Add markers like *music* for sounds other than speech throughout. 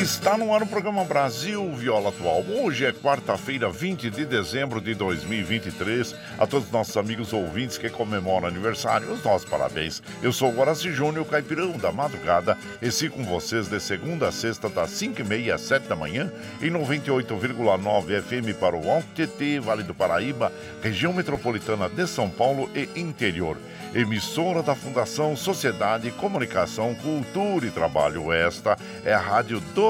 Está no ar o programa Brasil Viola Atual. Hoje é quarta-feira, 20 de dezembro de 2023. A todos os nossos amigos ouvintes que comemoram aniversário, os nossos parabéns. Eu sou o Guaraci Júnior, caipirão da madrugada, e sigo com vocês de segunda a sexta, das 5h30 às 7 da manhã, em 98,9 FM para o Alto TT, Vale do Paraíba, região metropolitana de São Paulo e interior emissora da Fundação Sociedade, Comunicação, Cultura e Trabalho. Esta é a Rádio do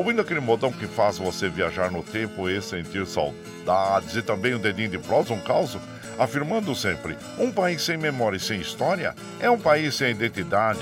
ouvindo aquele modão que faz você viajar no tempo e sentir saudades, e também o dedinho de prosa, um caos, afirmando sempre: um país sem memória e sem história é um país sem identidade.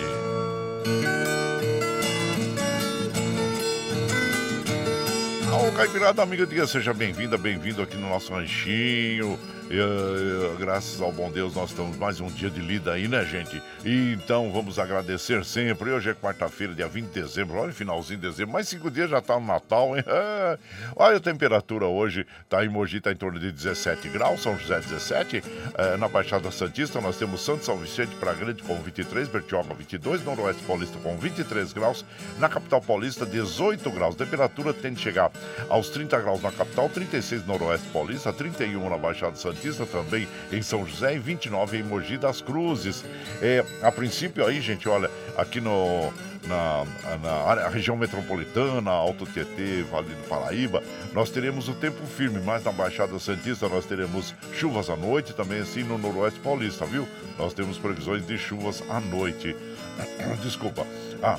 Ô, Caipirada, amiga, seja bem-vinda, bem-vindo aqui no nosso ranchinho. E, uh, graças ao bom Deus, nós estamos mais um dia de lida aí, né, gente? E então vamos agradecer sempre. Hoje é quarta-feira, dia 20 de dezembro, olha, finalzinho de dezembro, mais cinco dias já tá no Natal, hein? *laughs* olha a temperatura hoje, tá em Mogi, tá em torno de 17 graus, São José 17. Uh, na Baixada Santista nós temos Santo São Vicente para Grande com 23, Bertioga 22, Noroeste Paulista com 23 graus, na capital paulista 18 graus. Temperatura tende a chegar aos 30 graus na capital, 36 no Noroeste Paulista, 31 na Baixada Santista também em São José e 29 em Mogi das Cruzes. É, a princípio aí, gente, olha, aqui no, na, na região metropolitana, Alto Tietê, Vale do Paraíba, nós teremos o tempo firme, mas na Baixada Santista nós teremos chuvas à noite, também assim no Noroeste Paulista, viu? Nós temos previsões de chuvas à noite. *coughs* Desculpa. Ah,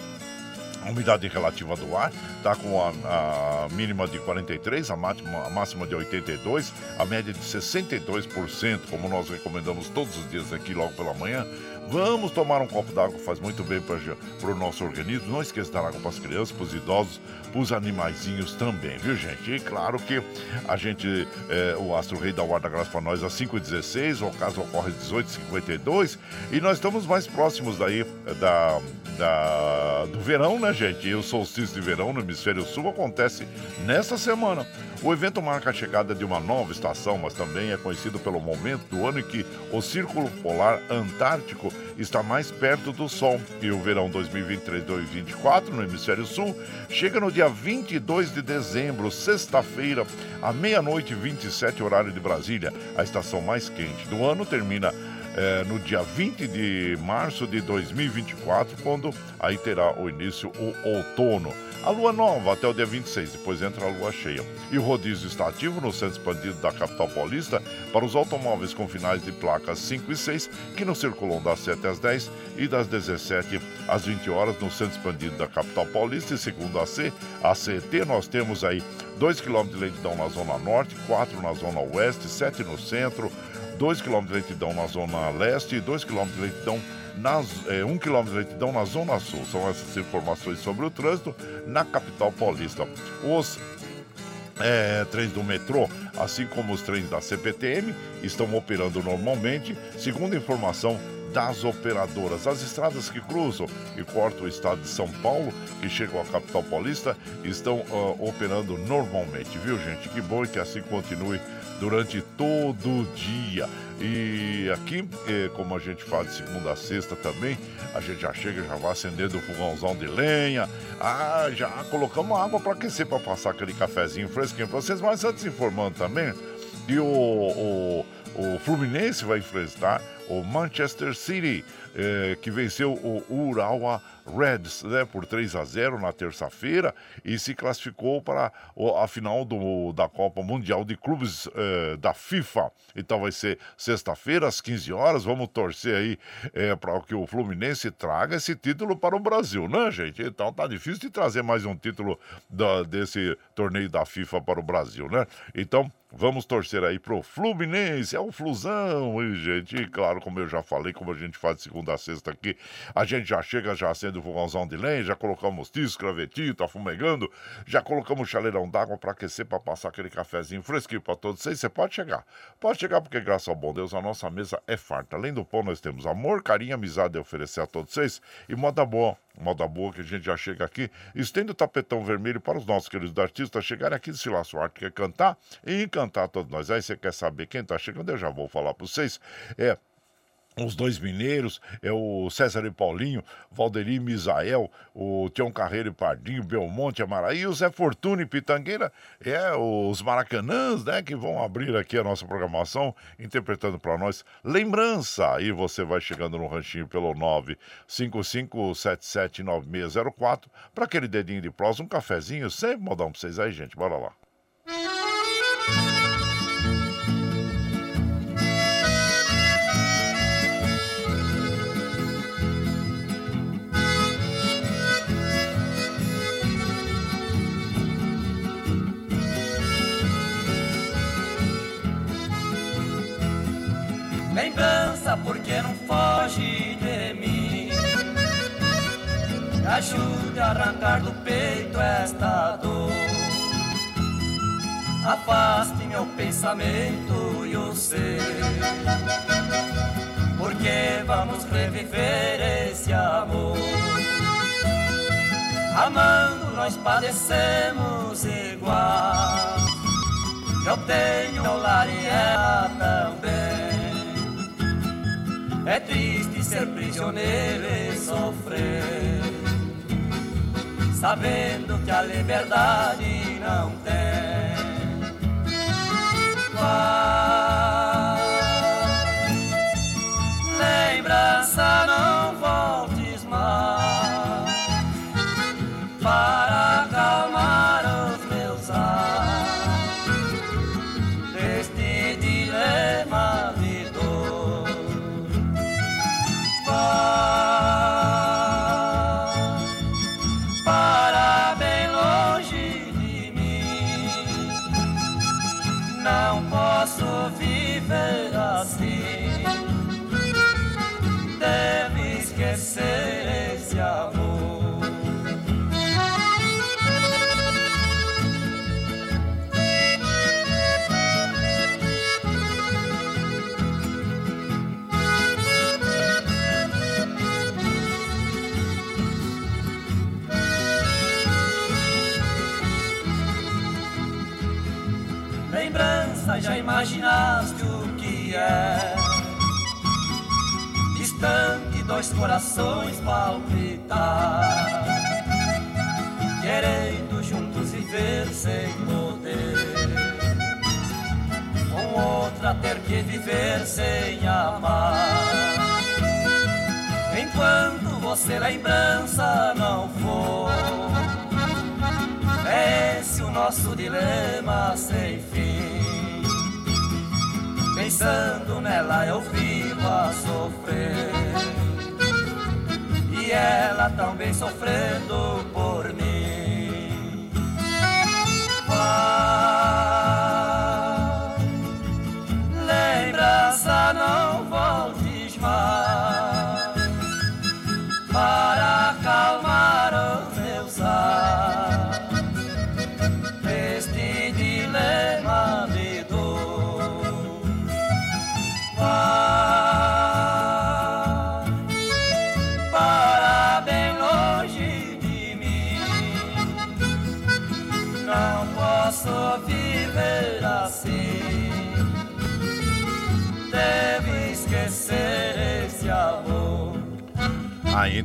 A umidade relativa do ar está com a, a, mínima de 43, a máxima, a máxima de 82, a média de 62%, como nós recomendamos todos os dias aqui logo pela manhã. Vamos tomar um copo d'água, faz muito bem para o nosso organismo. Não esqueça de dar água para as crianças, para os idosos, os animaizinhos também, viu, gente? E claro que a gente, é, o Astro Rei da Guarda Graça para nós às 5h16, o caso ocorre às 18h52, e nós estamos mais próximos daí da, da, do verão, né, gente? E o solstício de verão no hemisfério sul acontece nesta semana. O evento marca a chegada de uma nova estação, mas também é conhecido pelo momento do ano em que o Círculo Polar Antártico está mais perto do Sol. E o verão 2023-2024 no Hemisfério Sul chega no dia 22 de dezembro, sexta-feira, à meia-noite 27, horário de Brasília. A estação mais quente do ano termina é, no dia 20 de março de 2024, quando aí terá o início o outono. A lua nova até o dia 26, depois entra a lua cheia. E o rodízio está ativo no centro expandido da capital paulista para os automóveis com finais de placas 5 e 6, que não circulam das 7 às 10 e das 17 às 20 horas no centro expandido da capital paulista. E segundo a C, a CET, nós temos aí 2 km de lentidão na zona norte, 4 na zona oeste, 7 no centro, 2 km de lentidão na zona leste e 2 km de lentidão nas, é, 1 km de lentidão na Zona Sul. São essas informações sobre o trânsito na capital paulista. Os é, trens do metrô, assim como os trens da CPTM, estão operando normalmente, segundo informação das operadoras. As estradas que cruzam e cortam o estado de São Paulo, que chegam à capital paulista, estão uh, operando normalmente, viu, gente? Que bom que assim continue durante todo o dia. E aqui, eh, como a gente faz de segunda a sexta também, a gente já chega, já vai acendendo o fogãozão de lenha. Ah, já colocamos água para aquecer, para passar aquele cafezinho fresquinho para vocês. Mas antes informando também que o, o, o Fluminense vai enfrentar o Manchester City, eh, que venceu o Urawa Reds né, por 3 a 0 na terça-feira e se classificou para a final do, da Copa Mundial de Clubes eh, da FIFA. Então vai ser sexta-feira, às 15 horas. Vamos torcer aí eh, para que o Fluminense traga esse título para o Brasil, né, gente? Então tá difícil de trazer mais um título da, desse torneio da FIFA para o Brasil, né? Então Vamos torcer aí pro Fluminense, é o Flusão, hein, gente? E claro, como eu já falei, como a gente faz de segunda a sexta aqui, a gente já chega já acende o fogãozão de lenha, já colocamos tisco, gravetinho, tá fumegando, já colocamos chaleirão d'água para aquecer, para passar aquele cafezinho fresquinho para todos vocês. Você pode chegar, pode chegar, porque graças ao bom Deus a nossa mesa é farta. Além do pão, nós temos amor, carinho, amizade a oferecer a todos vocês e moda boa moda boa que a gente já chega aqui, estende o tapetão vermelho para os nossos queridos artistas chegarem aqui de Silas Arte, quer cantar e encantar todos nós. Aí você quer saber quem está chegando, eu já vou falar para vocês. É os dois mineiros, é o César e Paulinho, Valderi e Misael, o Tião Carreiro e Pardinho, Belmonte, Amaraí, o Zé Fortuna e Pitangueira, é os Maracanãs, né, que vão abrir aqui a nossa programação, interpretando para nós Lembrança. Aí você vai chegando no ranchinho pelo 955779604 para aquele dedinho de prós, um cafezinho, sempre modão para vocês aí, gente, bora lá. lembrança arrancar do peito esta dor. Afaste meu pensamento e o seu. Porque vamos reviver esse amor. Amando nós padecemos igual. Eu tenho meu lar e ela também. É triste ser prisioneiro e sofrer, sabendo que a liberdade não tem. lembrança dois corações palpitar, querendo juntos viver sem poder. Com outra ter que viver sem amar. Enquanto você lembrança não for, é esse o nosso dilema sem fim. Pensando nela eu vivo a sofrer ela também sofrendo por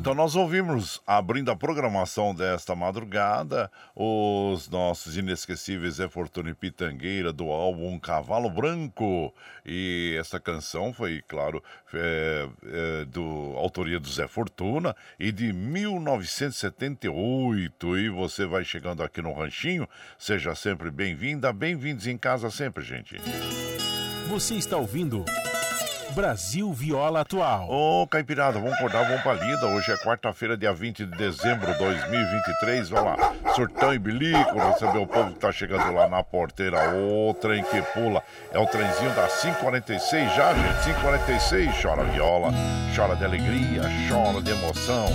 então nós ouvimos, abrindo a programação desta madrugada, os nossos inesquecíveis Zé Fortuna Pitangueira do álbum Cavalo Branco. E essa canção foi, claro, é, é, do autoria do Zé Fortuna e de 1978. E você vai chegando aqui no Ranchinho, seja sempre bem-vinda, bem-vindos em casa sempre, gente. Você está ouvindo Brasil Viola Atual. Ô, Caipirada, vamos acordar, vamos pra lida. Hoje é quarta-feira, dia 20 de dezembro de 2023. Vai lá, surtão e bilico, receber o povo que tá chegando lá na porteira. O trem que pula. É o trenzinho da 546 já, gente. 546, chora viola, chora de alegria, chora de emoção.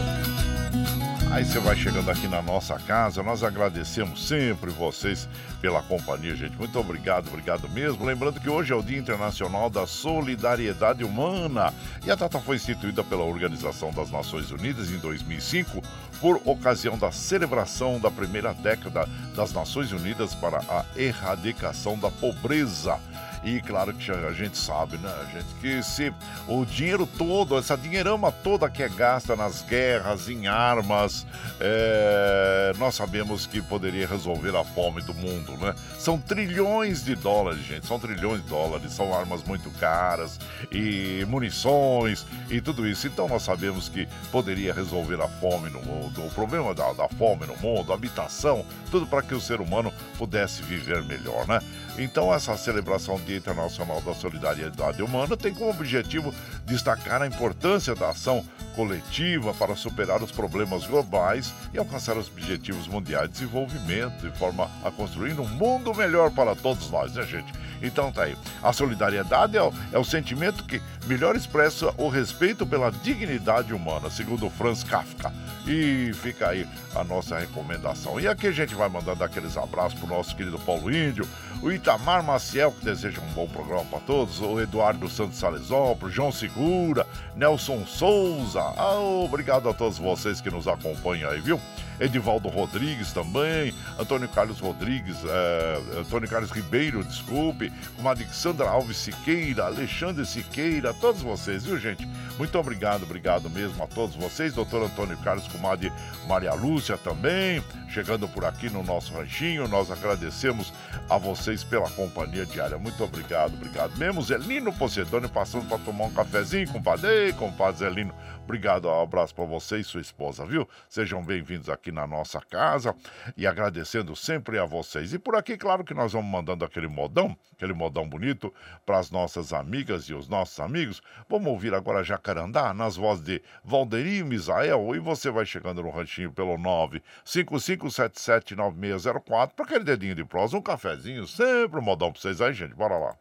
Aí você vai chegando aqui na nossa casa, nós agradecemos sempre vocês pela companhia, gente. Muito obrigado, obrigado mesmo. Lembrando que hoje é o Dia Internacional da Solidariedade Humana e a data foi instituída pela Organização das Nações Unidas em 2005 por ocasião da celebração da primeira década das Nações Unidas para a erradicação da pobreza. E claro que a gente sabe, né, gente, que se o dinheiro todo, essa dinheirama toda que é gasta nas guerras, em armas, é, nós sabemos que poderia resolver a fome do mundo, né? São trilhões de dólares, gente, são trilhões de dólares, são armas muito caras e munições e tudo isso. Então nós sabemos que poderia resolver a fome no mundo, o problema da, da fome no mundo, habitação, tudo para que o ser humano pudesse viver melhor, né? Então essa celebração Dia Internacional da Solidariedade Humana tem como objetivo destacar a importância da ação coletiva para superar os problemas globais e alcançar os objetivos mundiais de desenvolvimento, de forma a construir um mundo melhor para todos nós, né, gente? Então tá aí. A solidariedade é o, é o sentimento que melhor expressa o respeito pela dignidade humana, segundo Franz Kafka. E fica aí a nossa recomendação. E aqui a gente vai mandando aqueles abraços pro nosso querido Paulo Índio, o Itamar Maciel, que deseja um bom programa para todos, o Eduardo Santos Salesópolis, João Segura, Nelson Souza. Ah, obrigado a todos vocês que nos acompanham aí, viu? Edivaldo Rodrigues também, Antônio Carlos Rodrigues, é, Antônio Carlos Ribeiro, desculpe, comadre Sandra Alves Siqueira, Alexandre Siqueira, todos vocês, viu gente? Muito obrigado, obrigado mesmo a todos vocês, doutor Antônio Carlos, comadre Maria Lúcia também, chegando por aqui no nosso ranchinho, nós agradecemos a vocês pela companhia diária, muito obrigado, obrigado mesmo, Zelino Pocedônio passando para tomar um cafezinho, compadre, compadre Zelino, obrigado, um abraço para você e sua esposa, viu? Sejam bem-vindos aqui na nossa casa e agradecendo sempre a vocês. E por aqui, claro que nós vamos mandando aquele modão, aquele modão bonito para as nossas amigas e os nossos amigos. Vamos ouvir agora Jacarandá nas vozes de Valderi Misael e você vai chegando no ranchinho pelo 955779604 para aquele dedinho de prosa, um cafezinho, sempre um modão para vocês aí, gente. Bora lá.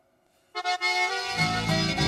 O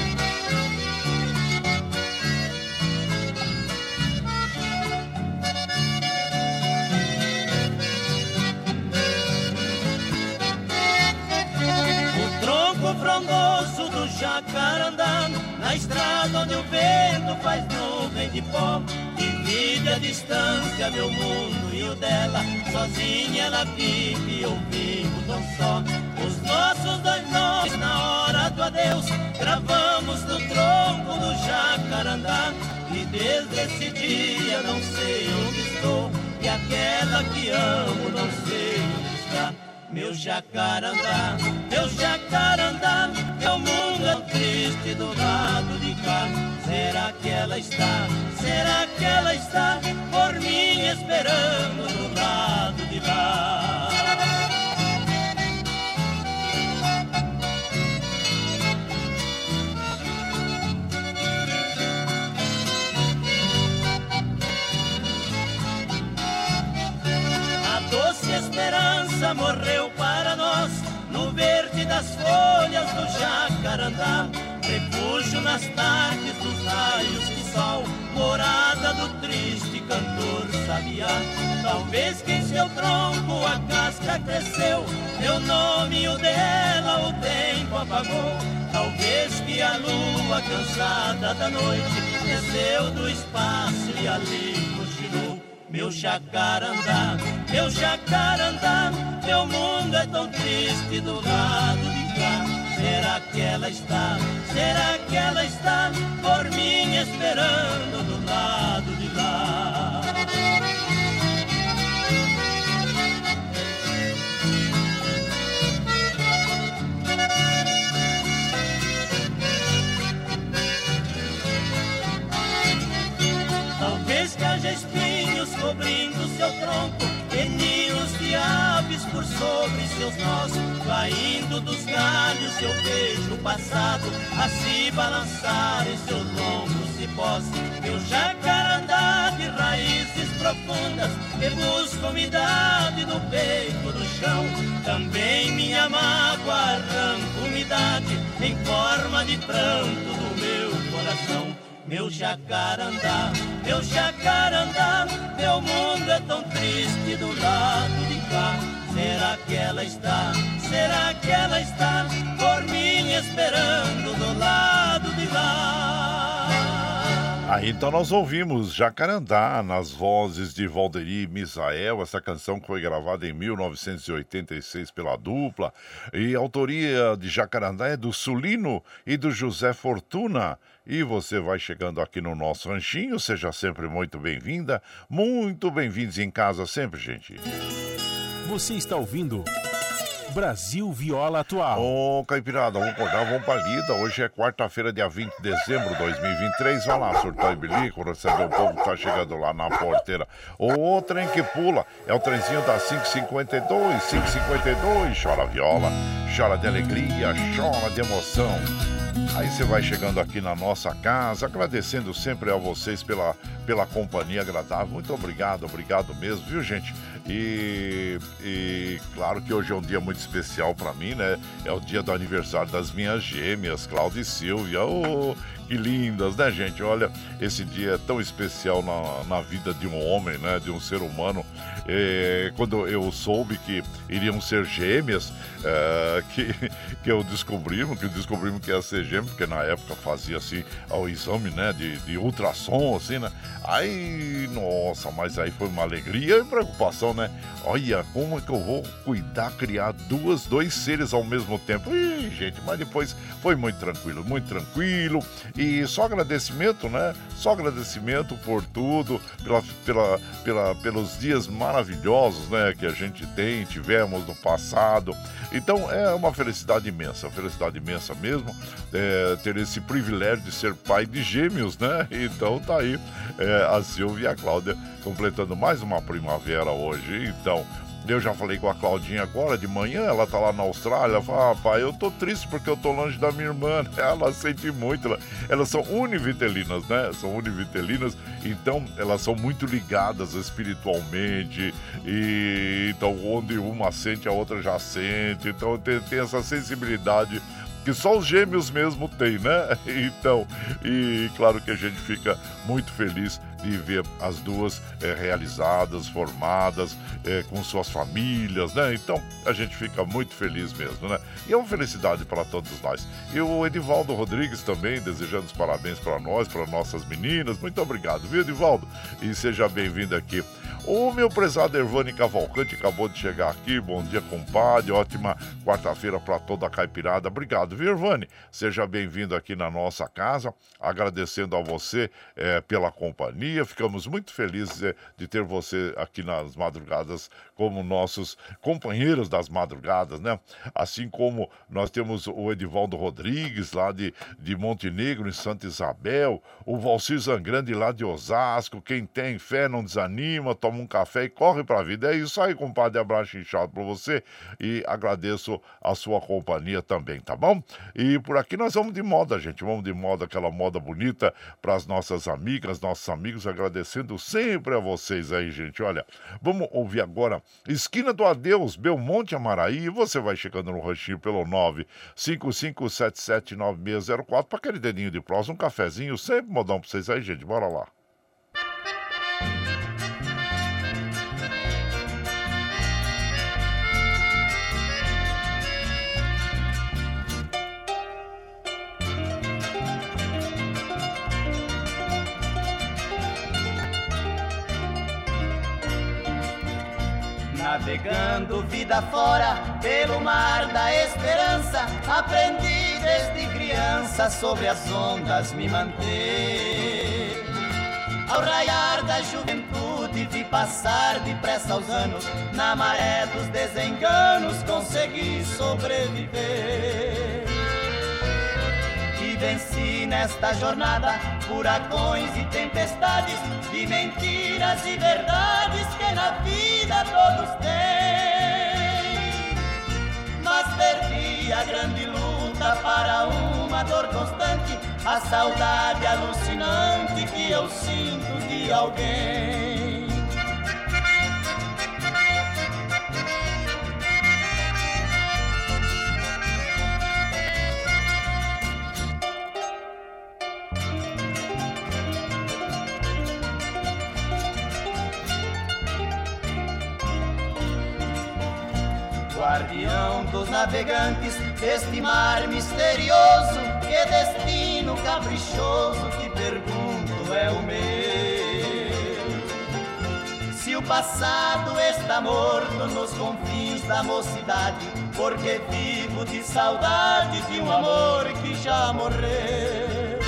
frondoso do jacarandá Na estrada onde o vento faz nuvem de pó Divide a distância meu mundo e o dela. Sozinha ela vive ouvindo tão só. Os nossos dois nomes na hora do adeus gravamos no tronco do jacarandá. E desde esse dia não sei onde estou. E aquela que amo não sei onde está. Meu jacarandá, meu jacarandá, meu mundo é triste do lado de cá. Será que ela está? Será que ela está por mim esperando do lado de lá? A doce esperança morreu para nós no verde das folhas do jacarandá. Refúgio nas tardes dos raios de sol, morada do triste cantor sabiá. Talvez que em seu tronco a casca cresceu, meu nome e o dela o tempo apagou. Talvez que a lua cansada da noite desceu do espaço e ali. Meu jacarandá, meu jacarandá, meu mundo é tão triste do lado de cá. Será que ela está? Será que seus nós. Caindo dos galhos eu vejo o passado a se balançar em seus longos cipós. Meu jacarandá de raízes profundas que busca umidade no peito do chão. Também minha mágoa arranca umidade em forma de pranto do meu coração. Meu jacarandá, meu jacarandá, meu mundo é tão triste do lado de cá. Será que ela está? Será que ela está por mim esperando do lado de lá? Aí então nós ouvimos Jacarandá nas vozes de Valderi Misael, essa canção que foi gravada em 1986 pela dupla, e a autoria de Jacarandá é do Sulino e do José Fortuna. E você vai chegando aqui no nosso ranchinho, seja sempre muito bem-vinda, muito bem-vindos em casa sempre, gente. Você está ouvindo Brasil Viola Atual. Ô, Caipirada, vamos acordar, vamos pra lida. Hoje é quarta-feira, dia 20 de dezembro de 2023. Vai lá, surtar e bilico, receber o povo que tá chegando lá na porteira. O trem que pula é o trenzinho da 552, 552. Chora viola, chora de alegria, chora de emoção. Aí você vai chegando aqui na nossa casa, agradecendo sempre a vocês pela, pela companhia agradável. Muito obrigado, obrigado mesmo, viu, gente? E, e claro que hoje é um dia muito especial para mim, né? É o dia do aniversário das minhas gêmeas, Cláudia e Silvia. Oh, que lindas, né, gente? Olha, esse dia é tão especial na, na vida de um homem, né? De um ser humano. É, quando eu soube que iriam ser gêmeas, é, que, que eu descobrimos, que descobrimos que ia ser gêmeo, porque na época fazia assim o exame, né? De, de ultrassom, assim, né? Aí, nossa, mas aí foi uma alegria e preocupação, né? Olha, como é que eu vou cuidar, criar duas, dois seres ao mesmo tempo? Ih, gente, mas depois foi muito tranquilo, muito tranquilo. E só agradecimento, né? Só agradecimento por tudo, pela, pela, pela, pelos dias maravilhosos, né? Que a gente tem, tivemos no passado. Então é uma felicidade imensa, felicidade imensa mesmo, é, ter esse privilégio de ser pai de gêmeos, né? *laughs* Então tá aí é, a Silvia e a Cláudia completando mais uma primavera hoje. Então, eu já falei com a Claudinha agora de manhã, ela tá lá na Austrália, fala, ah, pai, eu tô triste porque eu tô longe da minha irmã. *laughs* Ela sente muito, ela, elas são univitelinas, né? São univitelinas, então elas são muito ligadas espiritualmente, e então onde uma sente, a outra já sente, então tem, tem essa sensibilidade que só os gêmeos mesmo têm, né? *laughs* Então, e claro que a gente fica muito feliz de ver as duas é, realizadas, formadas, é, com suas famílias, né? Então a gente fica muito feliz mesmo, né? E é uma felicidade para todos nós. E o Edivaldo Rodrigues também desejando os parabéns para nós, para nossas meninas. Muito obrigado, viu, Edivaldo? E seja bem-vindo aqui. O meu prezado Ervani Cavalcante acabou de chegar aqui. Bom dia, compadre. Ótima quarta-feira para toda a caipirada. Obrigado, viu, Ervani? Seja bem-vindo aqui na nossa casa. Agradecendo a você é, pela companhia. Ficamos muito felizes é, de ter você aqui nas madrugadas como nossos companheiros das madrugadas, né? Assim como nós temos o Edivaldo Rodrigues, lá de, de Montenegro, em Santa Isabel, o Valcir Zangrande, lá de Osasco. Quem tem fé não desanima, toma um café e corre pra vida. É isso aí, compadre. Abraço inchado pra você e agradeço a sua companhia também, tá bom? E por aqui nós vamos de moda, gente. Vamos de moda, aquela moda bonita para as nossas amigas, nossos amigos, agradecendo sempre a vocês aí, gente. Olha, vamos ouvir agora Esquina do Adeus, Belmonte Amaraí. Você vai chegando no ranchinho pelo 955779604 para aquele dedinho de prós, um cafezinho, sempre modão para vocês aí, gente. Bora lá. Navegando vida fora pelo mar da esperança, aprendi desde criança sobre as ondas me manter. Ao raiar da juventude vi passar depressa os anos, na maré dos desenganos consegui sobreviver. Venci nesta jornada furacões e tempestades, de mentiras e verdades que na vida todos têm. Mas perdi a grande luta para uma dor constante, a saudade alucinante que eu sinto de alguém. Guardião dos navegantes deste mar misterioso. Que destino caprichoso, que pergunto é o meu. Se o passado está morto nos confins da mocidade, porque vivo de saudade de um amor que já morreu.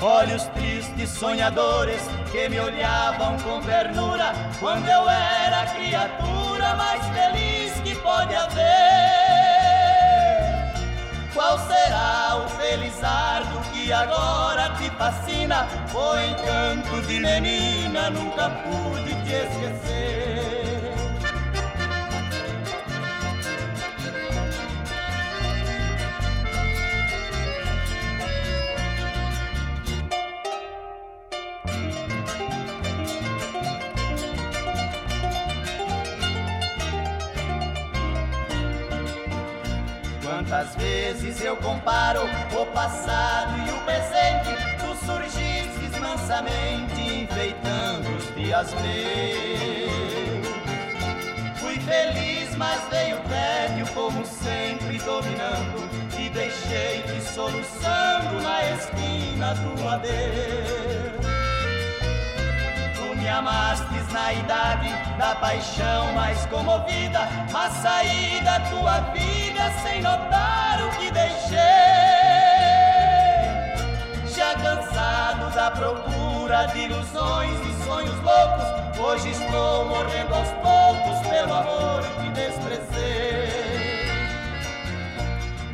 Olhos tristes, sonhadores, que me olhavam com ternura quando eu era criatura mais feliz pode haver. Qual será o felizardo que agora te fascina? O encanto de menina nunca pude te esquecer. Vezes eu comparo o passado e o presente, tu surgistes mansamente enfeitando os dias meus. Fui feliz, mas veio tédio como sempre dominando e deixei-te soluçando na esquina do adeus amastes na idade da paixão mais comovida, mas saí da tua vida sem notar o que deixei. Já cansado da procura de ilusões e sonhos loucos, hoje estou morrendo aos poucos pelo amor que desprezei.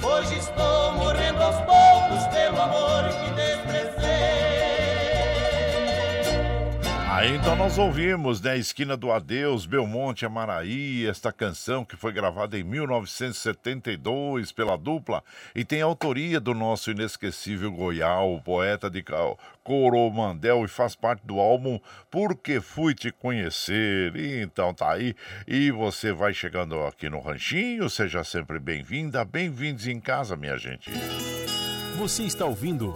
Hoje estou morrendo aos poucos pelo amor que desprezei. Aí então nós ouvimos, né, Esquina do Adeus, Belmonte Amaraí, esta canção que foi gravada em 1972 pela dupla e tem autoria do nosso inesquecível Goial, poeta de Coromandel e faz parte do álbum Porque Fui Te Conhecer. E então tá aí, e você vai chegando aqui no Ranchinho, seja sempre bem-vinda, bem-vindos em casa, minha gente. Você está ouvindo...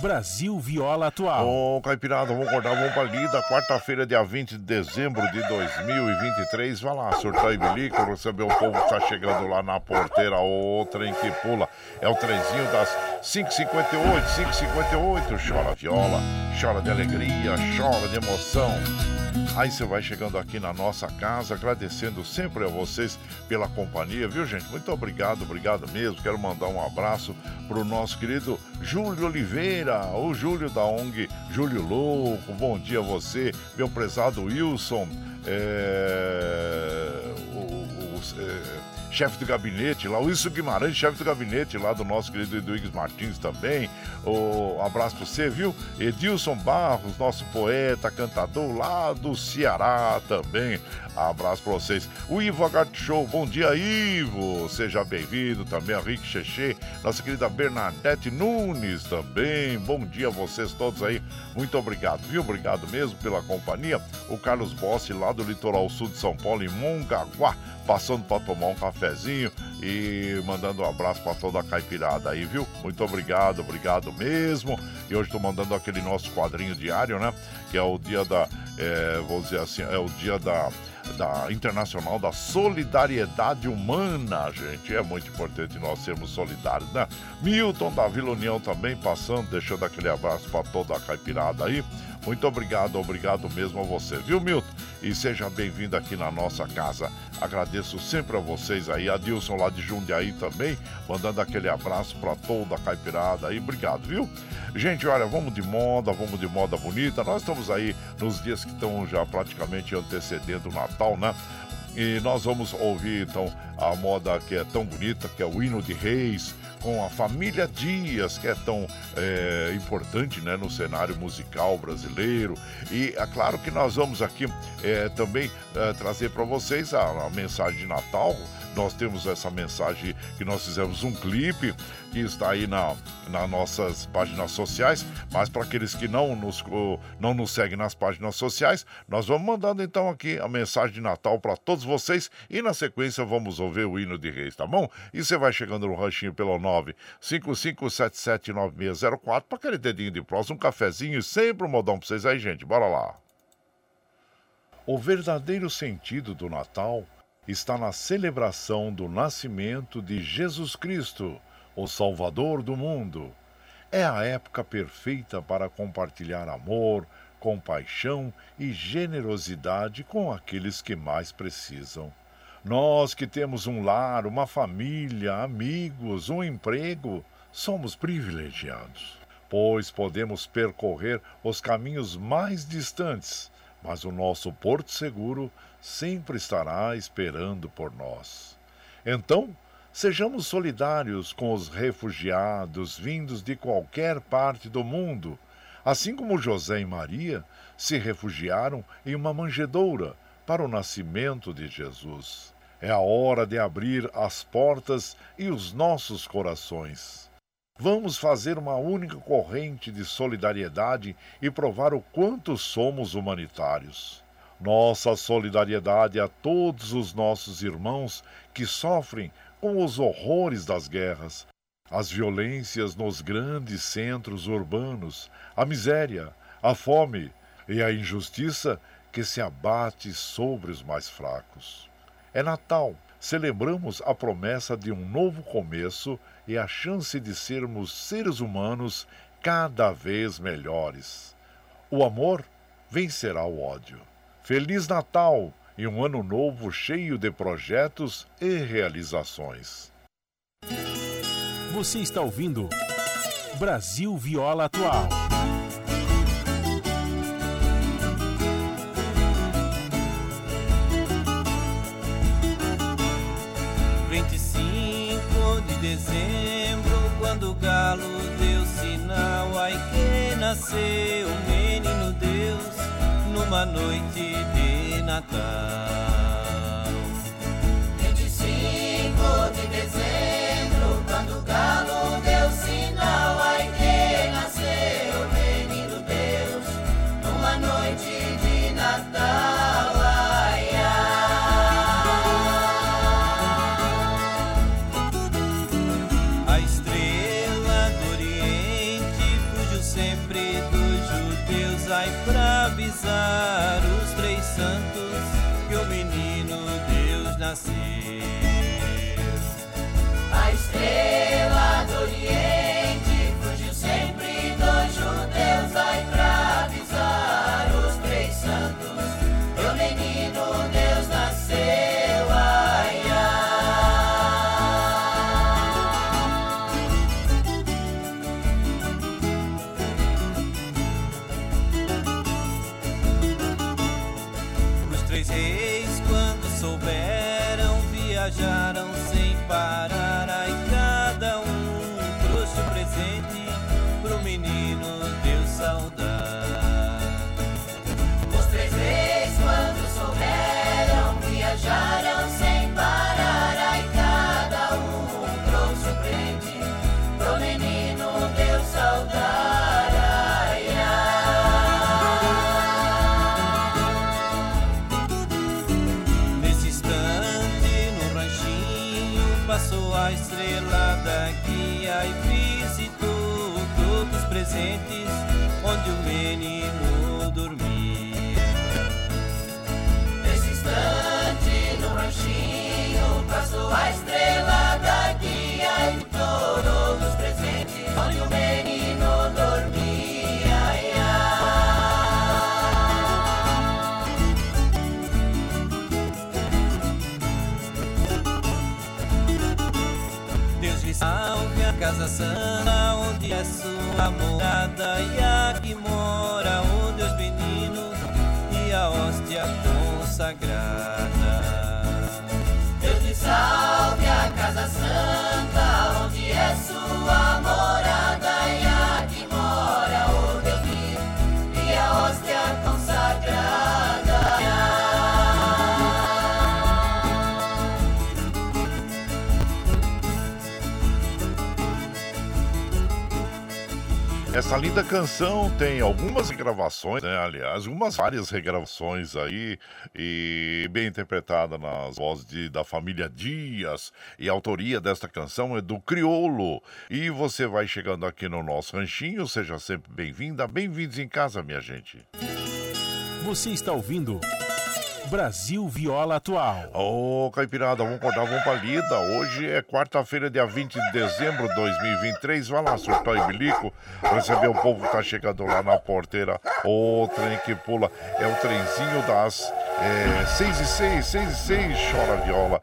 Brasil Viola Atual. Ô, Caipirada, vamos acordar, vamos pra lida. Quarta-feira, dia 20 de dezembro de 2023. Vai lá, surtar e bilico, receber o povo que tá chegando lá na porteira. O trem que pula. É o trenzinho das 5h58, 5h58. Chora viola, chora de alegria, chora de emoção. Aí você vai chegando aqui na nossa casa, agradecendo sempre a vocês pela companhia, viu, gente? Muito obrigado, obrigado mesmo. Quero mandar um abraço pro nosso querido Júlio Oliveira, o Júlio da ONG Júlio Louco. Bom dia a você, meu prezado Wilson. É... O, o, é chefe do gabinete lá, o Wilson Guimarães, chefe do gabinete lá do nosso querido Eduígues Martins também. Um abraço pra você, viu? Edilson Barros, nosso poeta, cantador lá do Ceará também. Abraço pra vocês. O Ivo Agart Show, bom dia, Ivo. Seja bem-vindo também. A Rick Cheche, nossa querida Bernadette Nunes também. Bom dia a vocês todos aí. Muito obrigado, viu? Obrigado mesmo pela companhia. O Carlos Bossi, lá do litoral sul de São Paulo, em Mongaguá passando para tomar um cafezinho e mandando um abraço para toda a caipirada aí, viu? Muito obrigado, obrigado mesmo. E hoje estou mandando aquele nosso quadrinho diário, né? Que é o dia da, é, vou dizer assim, é o dia da da Internacional da Solidariedade Humana, gente. É muito importante nós sermos solidários, né? Milton da Vila União também passando, deixando aquele abraço para toda a caipirada aí. Muito obrigado, obrigado mesmo a você, viu, Milton? E seja bem-vindo aqui na nossa casa. Agradeço sempre a vocês aí, a Dilson lá de Jundiaí também, mandando aquele abraço para toda a caipirada aí. Obrigado, viu? Gente, olha, vamos de moda, vamos de moda bonita. Nós estamos aí nos dias que estão já praticamente antecedendo o Natal, né? E nós vamos ouvir então a moda que é tão bonita, que é o hino de reis, com a família Dias, que é tão é, importante né, no cenário musical brasileiro. E é claro que nós vamos aqui é, também é, trazer para vocês a, a mensagem de Natal nós temos essa mensagem que nós fizemos um clipe que está aí na, nas nossas páginas sociais, mas para aqueles que não nos, não nos seguem nas páginas sociais, nós vamos mandando então aqui a mensagem de Natal para todos vocês e na sequência vamos ouvir o hino de reis, tá bom? E você vai chegando no ranchinho pelo 955779604 para aquele dedinho de próximo, um cafezinho e sempre um modão para vocês aí, gente. Bora lá! O verdadeiro sentido do Natal está na celebração do nascimento de Jesus Cristo, o Salvador do mundo. É a época perfeita para compartilhar amor, compaixão e generosidade com aqueles que mais precisam. Nós que temos um lar, uma família, amigos, um emprego, somos privilegiados, pois podemos percorrer os caminhos mais distantes, mas o nosso porto seguro sempre estará esperando por nós. Então, sejamos solidários com os refugiados vindos de qualquer parte do mundo, assim como José e Maria se refugiaram em uma manjedoura para o nascimento de Jesus. É a hora de abrir as portas e os nossos corações. Vamos fazer uma única corrente de solidariedade e provar o quanto somos humanitários. Nossa solidariedade a todos os nossos irmãos que sofrem com os horrores das guerras, as violências nos grandes centros urbanos, a miséria, a fome e a injustiça que se abate sobre os mais fracos. É Natal. Celebramos a promessa de um novo começo e a chance de sermos seres humanos cada vez melhores. O amor vencerá o ódio. Feliz Natal e um ano novo cheio de projetos e realizações. Você está ouvindo Brasil Viola Atual. Vinte e cinco de dezembro, quando o galo deu sinal, ai que nasceu o menino Deus numa noite de Natal. A a estrela da guia e todos os presentes onde o menino dormia. Ai, Deus lhe salve a casa santa, onde é sua morada, e aqui Essa linda canção tem algumas regravações, né? Aliás, umas várias regravações aí, e bem interpretada nas vozes de- da família Dias. E a autoria desta canção é do Criolo. E você vai chegando aqui no nosso ranchinho, seja sempre bem-vinda, bem-vindos em casa, minha gente. Você está ouvindo Brasil Viola Atual. Ô, Caipirada, vamos acordar, vamos pra lida. Hoje é quarta-feira, dia 20 de dezembro de 2023. Vai lá, surtar e bilico, receber o povo que tá chegando lá na porteira. O trem que pula é o trenzinho das é, 6 e 6, 6 e 6. Chora viola,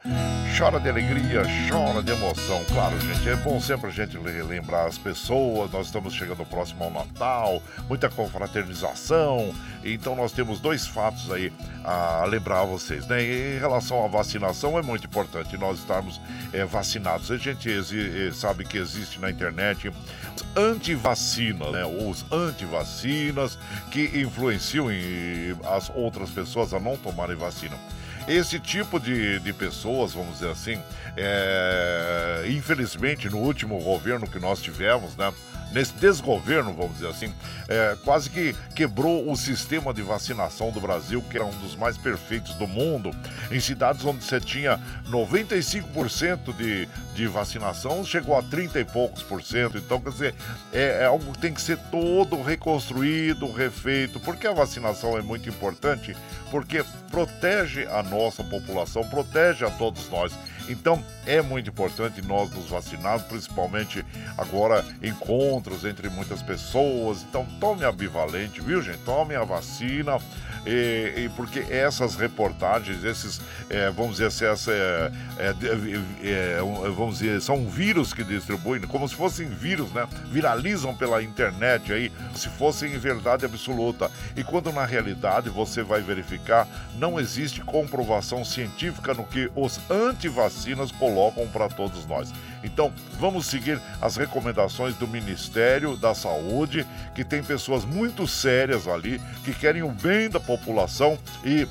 chora de alegria, chora de emoção. Claro, gente, é bom sempre a gente relembrar as pessoas. Nós estamos chegando próximo ao Natal, muita confraternização. Então nós temos dois fatos aí a lembrar a vocês, né? Em relação à vacinação é muito importante nós estarmos é, vacinados. A gente eh, sabe que existe na internet os antivacinas, né? Os antivacinas que influenciam em- as outras pessoas a não tomarem vacina. Esse tipo de, de pessoas, vamos dizer assim, é, infelizmente no último governo que nós tivemos, né? Nesse desgoverno, vamos dizer assim, é, quase que quebrou o sistema de vacinação do Brasil, que era um dos mais perfeitos do mundo. Em cidades onde você tinha 95% de, de vacinação, chegou a 30 e poucos por cento. Então, quer dizer, é, é algo que tem que ser todo reconstruído, refeito, porque a vacinação é muito importante, porque protege a nossa população, protege a todos nós. Então é muito importante nós nos vacinarmos, principalmente agora encontros entre muitas pessoas. Então tome a bivalente, viu gente? Tome a vacina. E, e porque essas reportagens, esses, é, vamos dizer assim, essa, é, é, é, vamos dizer, são vírus que distribuem, como se fossem vírus, né? Viralizam pela internet aí, se fossem verdade absoluta. E quando na realidade você vai verificar, não existe comprovação científica no que os antivacinas colocam para todos nós. Então, vamos seguir as recomendações do Ministério da Saúde, que tem pessoas muito sérias ali, que querem o bem da população e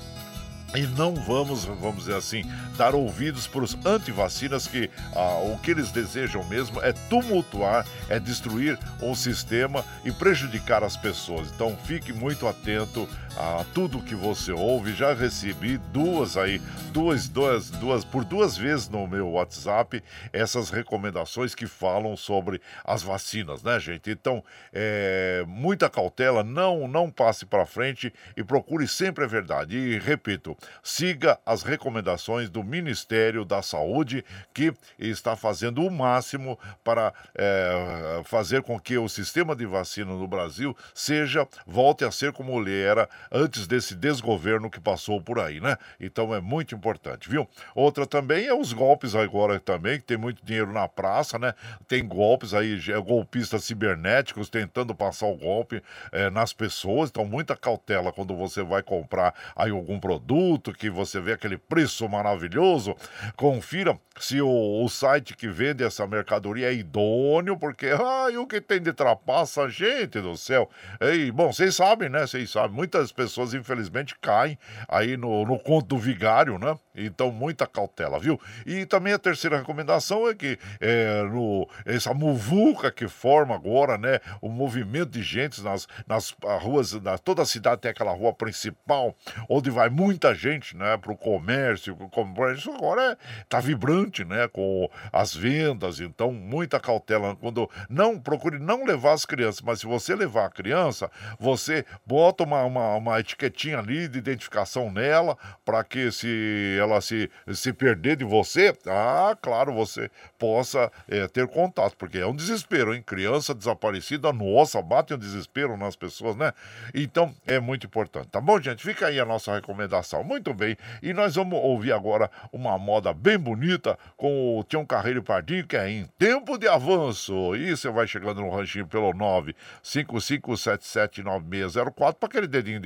e não vamos, vamos dizer assim, dar ouvidos para os antivacinas que ah, o que eles desejam mesmo é tumultuar, é destruir o sistema e prejudicar as pessoas. Então fique muito atento a tudo que você ouve. Já recebi duas aí, duas, duas, duas, por duas vezes no meu WhatsApp essas recomendações que falam sobre as vacinas, né, gente? Então, é, muita cautela, não, não passe para frente e procure sempre a verdade. E repito, siga as recomendações do Ministério da Saúde, que está fazendo o máximo para é, fazer com que o sistema de vacina no Brasil seja, volte a ser como ele era antes desse desgoverno que passou por aí, né? Então é muito importante, viu? Outra também é os golpes agora também, que tem muito dinheiro na praça, né? Tem golpes aí, golpistas cibernéticos tentando passar o golpe é, nas pessoas, então muita cautela quando você vai comprar aí algum produto, que você vê aquele preço maravilhoso, confira se o, o site que vende essa mercadoria é idôneo, porque ai, o que tem de trapaça, gente do céu. E, bom, vocês sabem, né? Vocês sabem, muitas pessoas infelizmente caem aí no, no conto do vigário, né? Então, muita cautela, viu? E também a terceira recomendação é que é, no, essa muvuca que forma agora, né? O movimento de gente nas, nas ruas, na, toda a cidade tem aquela rua principal, onde vai muita gente, né? Para o comércio, o comércio agora é, tá vibrante, né? Com as vendas, então muita cautela. Quando não, procure não levar as crianças, mas se você levar a criança, você bota uma, uma, uma etiquetinha ali de identificação nela, para que se ela se, se perder de você, ah, claro, você possa é, ter contato, porque é um desespero, hein? Criança desaparecida, nossa, bate um desespero nas pessoas, né? Então é muito importante, tá bom, gente? Fica aí a nossa recomendação. Muito bem, e nós vamos ouvir agora uma moda bem bonita com o Tião Carreiro Pardinho, que é em tempo de avanço. E você vai chegando no ranchinho pelo 955779604 para aquele dedinho de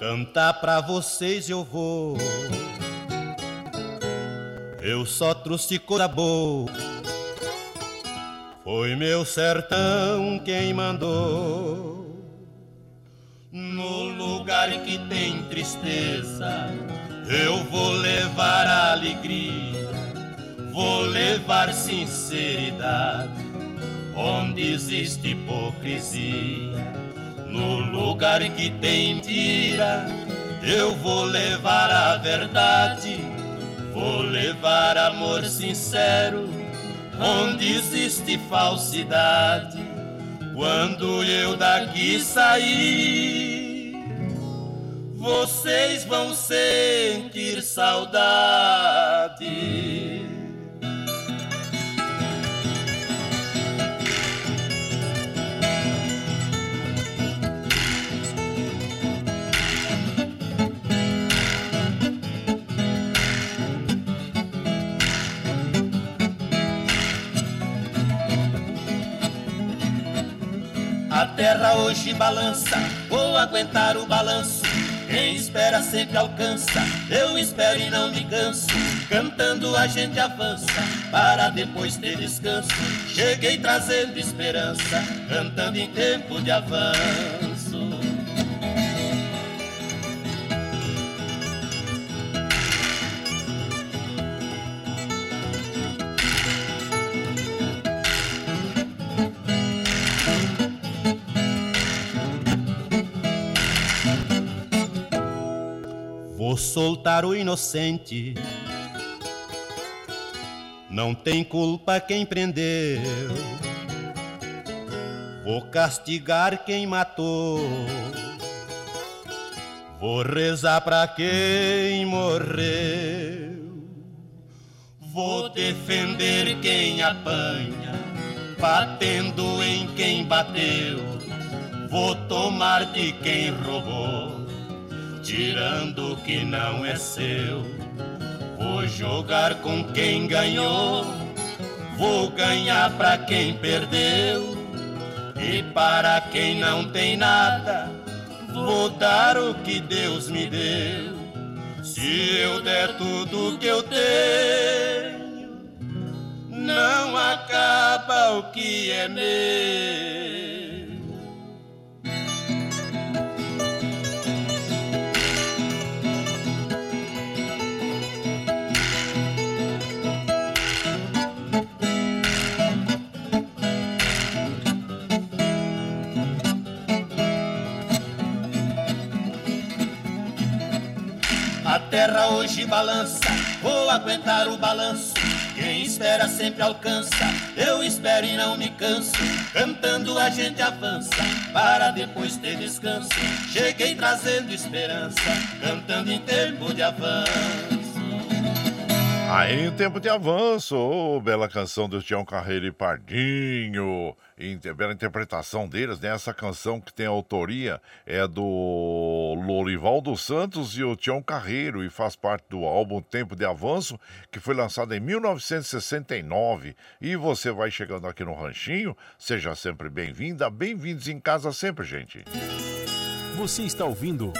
Cantar pra vocês eu vou. Eu só trouxe coisa boa. Foi meu sertão quem mandou. No lugar que tem tristeza, eu vou levar alegria, vou levar sinceridade. Onde existe hipocrisia, no lugar que tem mentira, eu vou levar a verdade Vou levar amor sincero onde existe falsidade. Quando eu daqui sair, vocês vão sentir saudade. Terra hoje balança, vou aguentar o balanço. Quem espera sempre alcança, eu espero e não me canso. Cantando a gente avança, para depois ter descanso. Cheguei trazendo esperança, cantando em tempo de avanço. Soltar o inocente. Não tem culpa quem prendeu. Vou castigar quem matou. Vou rezar pra quem morreu. Vou defender quem apanha, batendo em quem bateu. Vou tomar de quem roubou tirando o que não é seu. Vou jogar com quem ganhou, vou ganhar pra quem perdeu. E para quem não tem nada, vou dar o que Deus me deu. Se eu der tudo que eu tenho, não acaba o que é meu. Terra hoje balança, vou aguentar o balanço. Quem espera sempre alcança, eu espero e não me canso. Cantando a gente avança, para depois ter descanso. Cheguei trazendo esperança, cantando em tempo de avanço. Aí em tempo de avanço, oh, bela canção do Tião Carreiro e Pardinho, bela interpretação deles, né? Essa canção que tem autoria é do Lorival dos Santos e o Tião Carreiro e faz parte do álbum Tempo de Avanço, que foi lançado em 1969. E você vai chegando aqui no Ranchinho, seja sempre bem-vinda, bem-vindos em casa sempre, gente. Você está ouvindo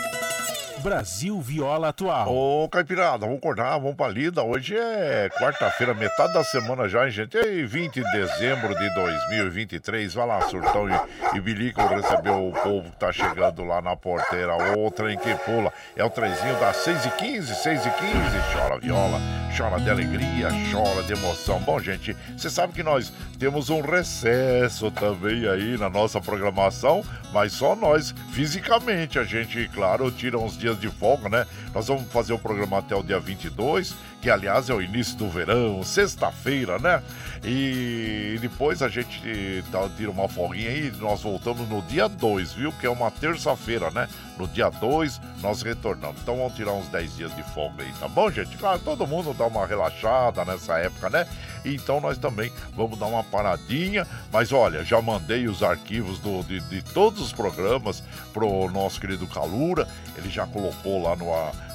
Brasil Viola Atual. Ô, Caipirada, vamos acordar, vamos pra lida. Hoje é quarta-feira, metade da semana já, hein, gente? E 20 de dezembro de 2023. Vai lá, Surtão e, e Bilico recebeu o povo que tá chegando lá na porteira. O trem que pula. É o trenzinho das 6 e 15 6 e 15 Chora viola, chora de alegria, chora de emoção. Bom, gente, você sabe que nós temos um recesso também aí na nossa programação, mas só nós, fisicamente. A gente, claro, tira uns dias dias de folga, né? Nós vamos fazer o programa até o dia 22, que aliás é o início do verão, sexta-feira, né? E depois a gente dá, tira uma folguinha aí nós voltamos no dia 2, viu? Que é uma terça-feira, né? No dia 2 nós retornamos. Então vamos tirar uns 10 dias de folga aí, tá bom, gente? Claro, todo mundo dá uma relaxada nessa época, né? Então nós também vamos dar uma paradinha. Mas olha, já mandei os arquivos do, de, de todos os programas pro nosso querido Calura. Ele já colocou lá no,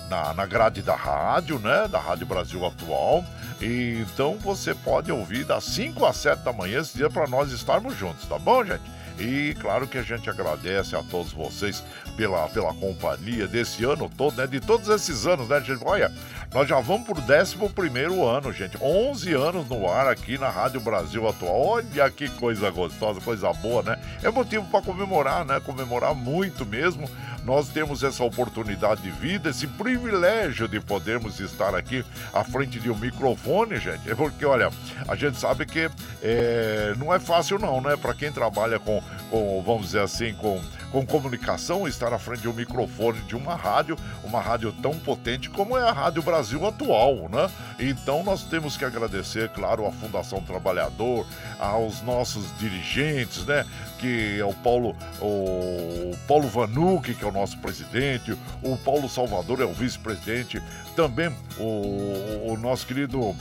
na, na grade da rádio, né? Da Rádio Brasil Atual. E, então você pode ouvir das 5 às 7 da manhã esse dia para nós estarmos juntos, tá bom, gente? E claro que a gente agradece a todos vocês pela, pela companhia desse ano todo, né? De todos esses anos, né, gente? Olha, nós já vamos pro 11 ano, gente. 11 anos no ar aqui na Rádio Brasil Atual. Olha que coisa gostosa, coisa boa, né? É motivo para comemorar, né? Comemorar muito mesmo nós temos essa oportunidade de vida, esse privilégio de podermos estar aqui à frente de um microfone, gente. É porque, olha, a gente sabe que é, não é fácil não, né? Para quem trabalha com, com, vamos dizer assim, com com comunicação, estar à frente de um microfone de uma rádio, uma rádio tão potente como é a Rádio Brasil atual, né? Então nós temos que agradecer, claro, à Fundação Trabalhador, aos nossos dirigentes, né? Que é o Paulo, o Paulo Vanucci, que é o nosso presidente, o Paulo Salvador é o vice-presidente, também o, o nosso querido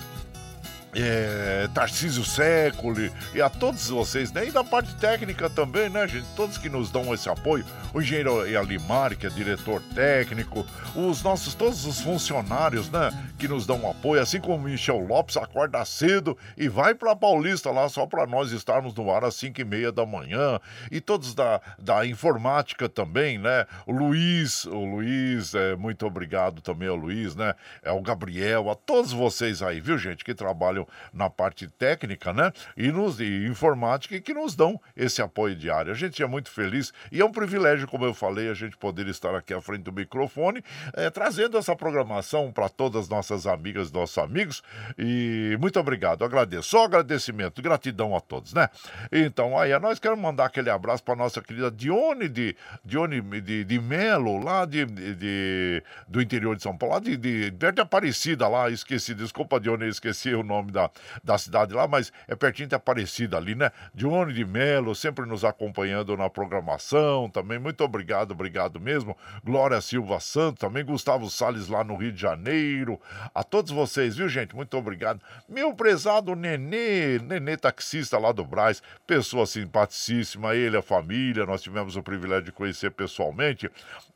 é, Tarcísio Séculi e a todos vocês, né? E da parte técnica também, né, gente? Todos que nos dão esse apoio. O engenheiro Alimar, que é diretor técnico, os nossos, todos os funcionários, né? Que nos dão apoio, assim como o Michel Lopes acorda cedo e vai pra Paulista lá só para nós estarmos no ar às 5 e meia da manhã. E todos da, da informática também, né? O Luiz, o Luiz, é, muito obrigado também ao Luiz, né? É o Gabriel, a todos vocês aí, viu, gente, que trabalham na parte técnica, né? E nos e informática e que nos dão esse apoio diário. A gente é muito feliz e é um privilégio, como eu falei, a gente poder estar aqui à frente do microfone, é, trazendo essa programação para todas as nossas amigas, nossos amigos. E muito obrigado, agradeço. Só agradecimento, gratidão a todos, né? Então, aí nós queremos mandar aquele abraço para nossa querida Dione de, Dione de, de Melo, lá de, de, do interior de São Paulo, lá de, de, de Aparecida, lá, esqueci, desculpa, Dione, esqueci o nome da, da cidade lá, mas é pertinho de Aparecida ali, né? Dione de Melo, sempre nos acompanhando na programação também. Muito obrigado, obrigado mesmo. Glória Silva Santos, também Gustavo Sales lá no Rio de Janeiro. A todos vocês, viu, gente? Muito obrigado. Meu prezado Nenê, Nenê taxista lá do Braz, pessoa simpaticíssima, ele, a família, nós tivemos o privilégio de conhecer pessoalmente.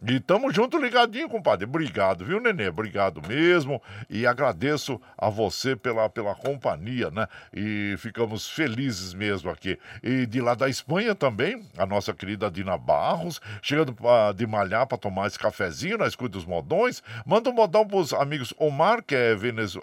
E tamo junto ligadinho, compadre. Obrigado, viu, Nenê? Obrigado mesmo. E agradeço a você pela, pela companhia, né? E ficamos felizes mesmo aqui. E de lá da Espanha também, a nossa querida Dina Barros, chegando pra, de malhar para tomar esse cafezinho na escuta dos modões. Manda um modão para os amigos Omar, que é venezu...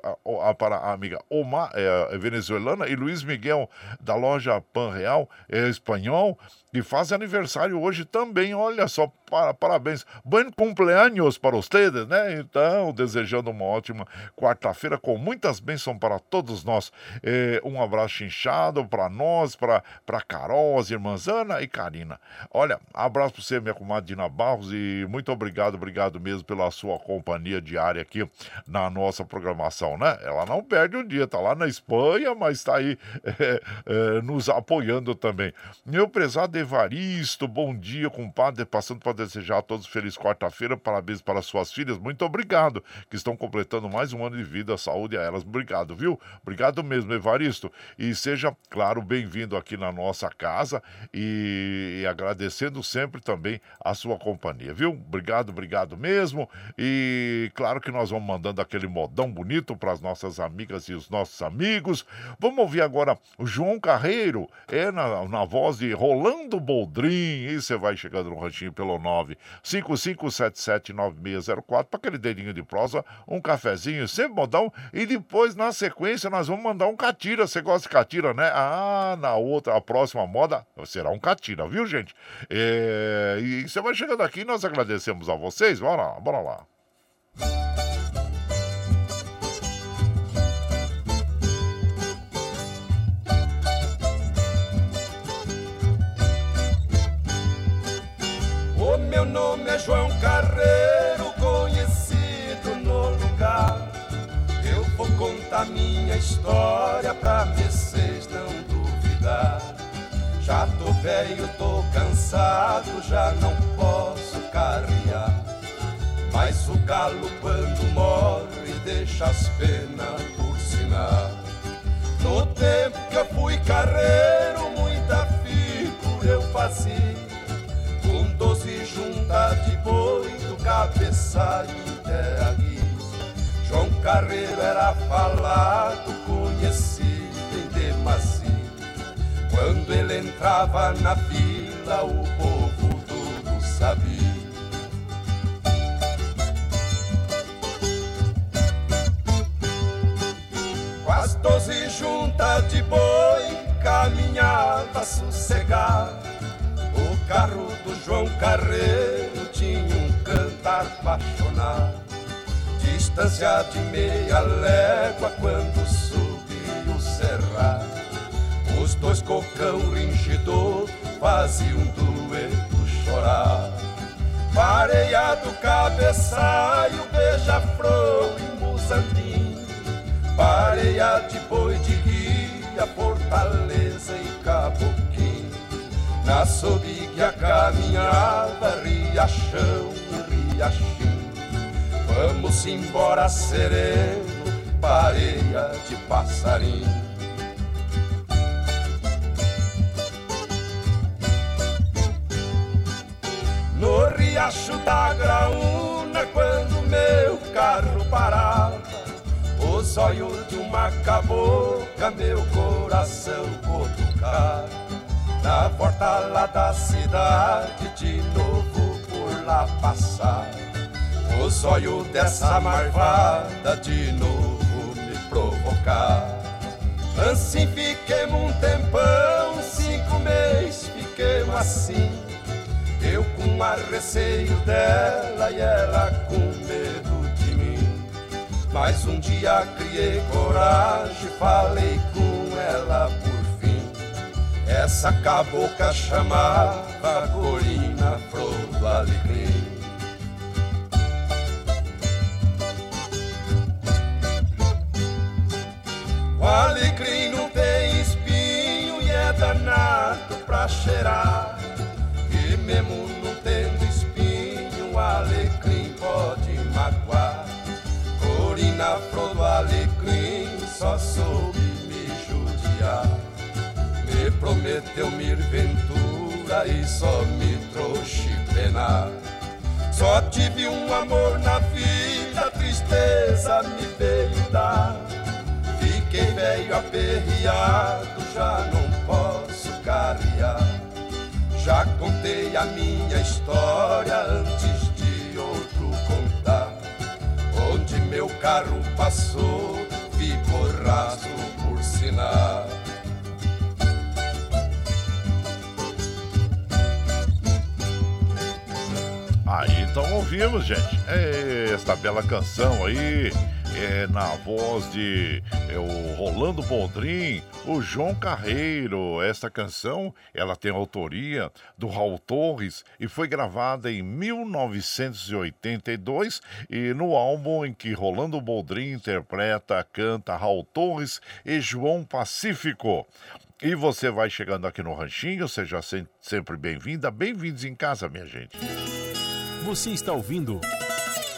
para a amiga Omar, é, é venezuelana, e Luiz Miguel, da loja Pan Real, é espanhol que faz aniversário hoje também. Olha só, para, parabéns. Bom cumpleaños para vocês, né? Então, desejando uma ótima quarta-feira com muitas bênçãos para todos nós. É, um abraço inchado para nós, para Carol, as irmãs Ana e Karina. Olha, abraço para você, minha comadre Dina Barros, e muito obrigado, obrigado mesmo pela sua companhia diária aqui na nossa programação, né? Ela não perde um dia, tá lá na Espanha, mas está aí é, *laughs* é, nos apoiando também. Meu prezado Evaristo, bom dia, compadre. Passando para desejar a todos feliz quarta-feira. Parabéns para suas filhas. Muito obrigado, que estão completando mais um ano de vida. Saúde a elas. Obrigado, viu? Obrigado mesmo, Evaristo. E seja, claro, bem-vindo aqui na nossa casa e, e agradecendo sempre também a sua companhia, viu? Obrigado, obrigado mesmo. E claro que nós vamos mandando aquele modão bonito para as nossas amigas e os nossos amigos. Vamos ouvir agora o João Carreiro, é na, na voz de Rolando do Boldrin. E você vai chegando no ranchinho pelo 955779604 para aquele dedinho de prosa, um cafezinho, sempre modão. E depois, na sequência, nós vamos mandar um catira. Você gosta de catira, né? Ah, na outra, a próxima moda será um catira, viu, gente? É... E você vai chegando aqui, nós agradecemos a vocês. Bora lá, bora lá. Meu nome é João Carreiro, conhecido no lugar. Eu vou contar minha história pra vocês não duvidar. Já tô velho, tô cansado, já não posso carrear. Mas o galo quando morre deixa as penas por sinal. No tempo que eu fui carreiro, muita figura eu fazia doze junta de boi do cabeçalho até aqui. João Carreiro era falado, conhecido em demasia. Quando ele entrava na vila, o povo todo sabia. Com as doze juntas de boi, caminhava sossegado o carro do João Carreiro tinha um cantar apaixonado. Distância de meia légua quando subiu o cerrado. Os dois cocão ringidor faziam um dueto chorar. Pareado cabeçalho, beija-flor e musandim. Pareia de boi de guia, fortaleza e caboclo na a caminhava, riachão e riachim. Vamos embora sereno, pareia de passarinho. No riacho da graúna, quando meu carro parava, os olhos de uma cabocla, meu coração cutucava. Na porta lá da cidade de novo por lá passar Os olhos dessa marvada de novo me provocar. Assim fiquei um tempão, cinco meses fiquei assim. Eu com a receio dela e ela com medo de mim. Mas um dia criei coragem, falei com ela por essa cabocla chamava Corina Flor do Alecrim. Não tem espinho e é danado pra cheirar. E mesmo não tendo espinho, alecrim pode magoar. Corina Flor Alecrim só soube me judiar prometeu mir ventura e só me trouxe pena. Só tive um amor na vida, tristeza me veio dar. Fiquei velho aperreado, já não posso carrear. Já contei a minha história antes de outro contar. Onde meu carro passou, ficou rastro por sinal. Aí então ouvimos, gente. Esta bela canção aí é, na voz de é, o Rolando Boldrin, o João Carreiro. Esta canção, ela tem autoria do Raul Torres e foi gravada em 1982 e no álbum em que Rolando Boldrin interpreta, canta Raul Torres e João Pacífico. E você vai chegando aqui no Ranchinho, seja sempre bem-vinda, bem-vindos em casa, minha gente. Você está ouvindo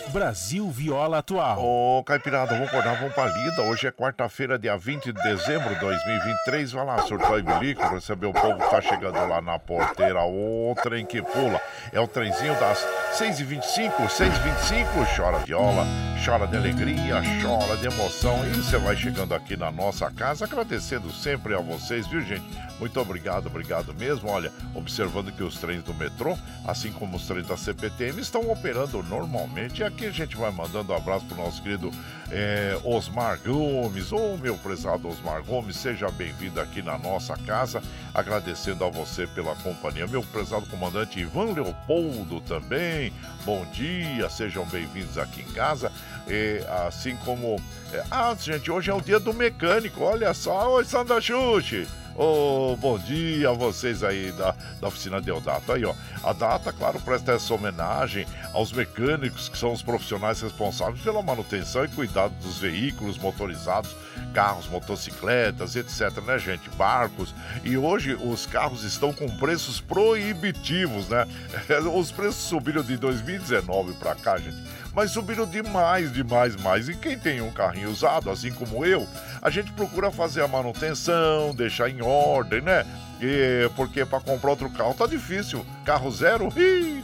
Brasil Viola Atual. Ô, Caipirada, vamos acordar, vamos pra lida. Hoje é quarta-feira, dia 20 de dezembro de 2023. Vai lá, surtou e bilico, receber o povo que tá chegando lá na porteira. O trem que pula. É o trenzinho das 6h25, 6h25. Chora viola, chora de alegria, chora de emoção. E você vai chegando aqui na nossa casa, agradecendo sempre a vocês, viu, gente? Muito obrigado, obrigado mesmo. Olha, observando que os trens do metrô, assim como os trens da CPTM, estão operando normalmente. E aqui a gente vai mandando um abraço pro nosso querido é, Osmar Gomes. Ô, meu prezado Osmar Gomes, seja bem-vindo aqui na nossa casa. Agradecendo a você pela companhia. Meu prezado comandante Ivan Leopoldo também. Bom dia, sejam bem-vindos aqui em casa. E, assim como. É, ah, gente, hoje é o dia do mecânico. Olha só, oi, Sandra Xuxi. Oh, bom dia a vocês aí da, da oficina Deodato. Aí, ó. A data, claro, presta essa homenagem aos mecânicos, que são os profissionais responsáveis pela manutenção e cuidado dos veículos motorizados, carros, motocicletas, etc, né, gente? Barcos. E hoje os carros estão com preços proibitivos, né? *laughs* Os preços subiram de 2019 para cá, gente mas subiram demais, demais, mais. E quem tem um carrinho usado, assim como eu, a gente procura fazer a manutenção, deixar em ordem, né? E, porque para comprar outro carro tá difícil. Carro zero, *laughs* ih,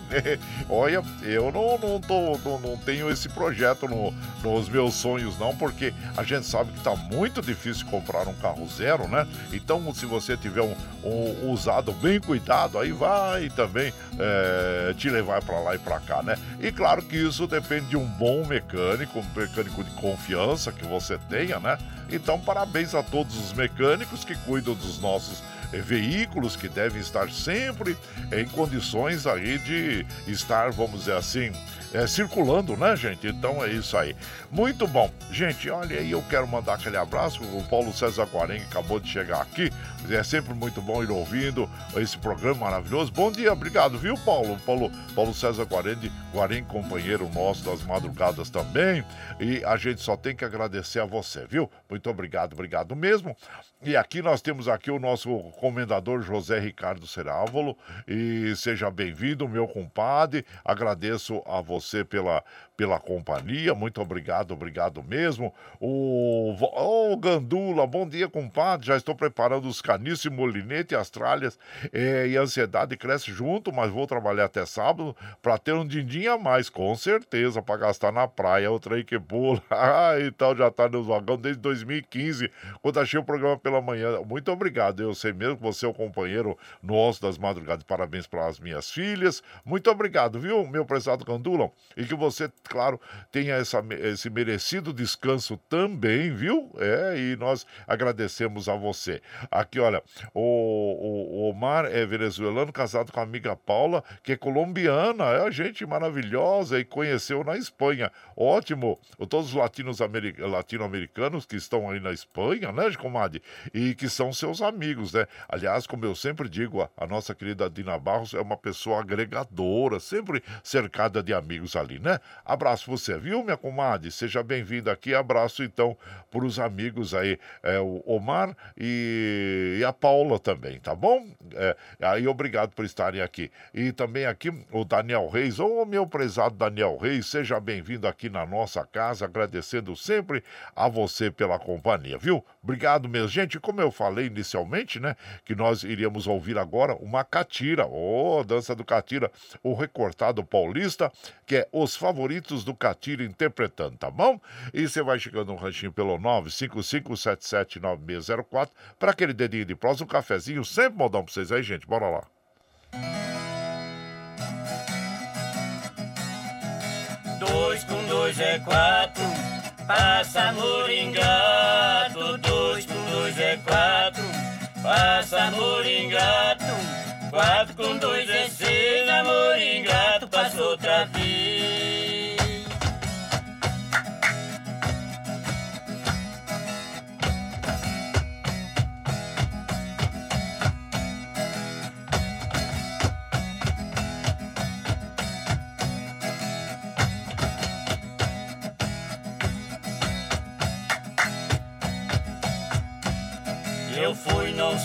olha, eu não, não, tô, não, não tenho esse projeto no, nos meus sonhos, não, porque a gente sabe que tá muito difícil comprar um carro zero, né? Então, se você tiver um, um usado bem cuidado, aí vai também é, te levar para lá e para cá, né? E claro que isso depende de um bom mecânico, um mecânico de confiança que você tenha, né? Então, parabéns a todos os mecânicos que cuidam dos nossos veículos que devem estar sempre em condições aí de estar, vamos dizer assim, é, circulando, né, gente? Então é isso aí. Muito bom. Gente, olha aí, eu quero mandar aquele abraço. O Paulo César Guarengue acabou de chegar aqui. É sempre muito bom ir ouvindo esse programa maravilhoso. Bom dia, obrigado, viu, Paulo? Paulo, Paulo César Guarengue, Guarengue, companheiro nosso das madrugadas também. E a gente só tem que agradecer a você, viu? Muito obrigado, obrigado mesmo. E aqui nós temos aqui o nosso comendador José Ricardo Serávolo. E seja bem-vindo, meu compadre. Agradeço a você pela, pela companhia. Muito obrigado, obrigado mesmo. O oh, Gandula, bom dia, compadre. Já estou preparando os caniços, molinete, as tralhas. É, e a ansiedade cresce junto, mas vou trabalhar até sábado para ter um din-din a mais, com certeza, para gastar na praia. O trem que pula. *laughs* Ah, então já está nos vagão desde 2015, quando achei o programa pela manhã. Muito obrigado. Eu sei mesmo que você é o companheiro nosso das madrugadas. Parabéns para as minhas filhas. Muito obrigado, viu, meu prezado Gandula? E que você, claro, tenha essa, esse merecido descanso também, viu? É, e nós agradecemos a você. Aqui, olha, o, o, Omar é venezuelano, casado com a amiga Paula, que é colombiana, é gente maravilhosa e conheceu na Espanha. Ótimo. Todos os latino-americanos que estão aí na Espanha, né, comadre? E que são seus amigos, né? Aliás, como eu sempre digo, a, a nossa querida Dina Barros é uma pessoa agregadora, sempre cercada de amigos ali, né? Abraço você, viu, minha comadre? Seja bem-vindo aqui. Abraço, então, para os amigos aí, é, o Omar e, e, a Paula também, tá bom? É, aí, obrigado por estarem aqui. E também aqui o Daniel Reis, ô meu prezado Daniel Reis, seja bem-vindo aqui na nossa casa, agradecendo sempre a você pela companhia, viu? Obrigado mesmo. Gente, como eu falei inicialmente, né? Que nós iríamos ouvir agora uma catira. Oh, dança do catira, o recortado paulista, que é os favoritos do catira interpretando, tá bom? E você vai chegando no ranchinho pelo 955779604 para aquele dedinho de prosa, um cafezinho, sempre modão pra vocês aí, gente. Bora lá. Dois com dois é quatro, passa moringato. Passa moringato. Quatro com dois é seis, a moringato passou outra vez.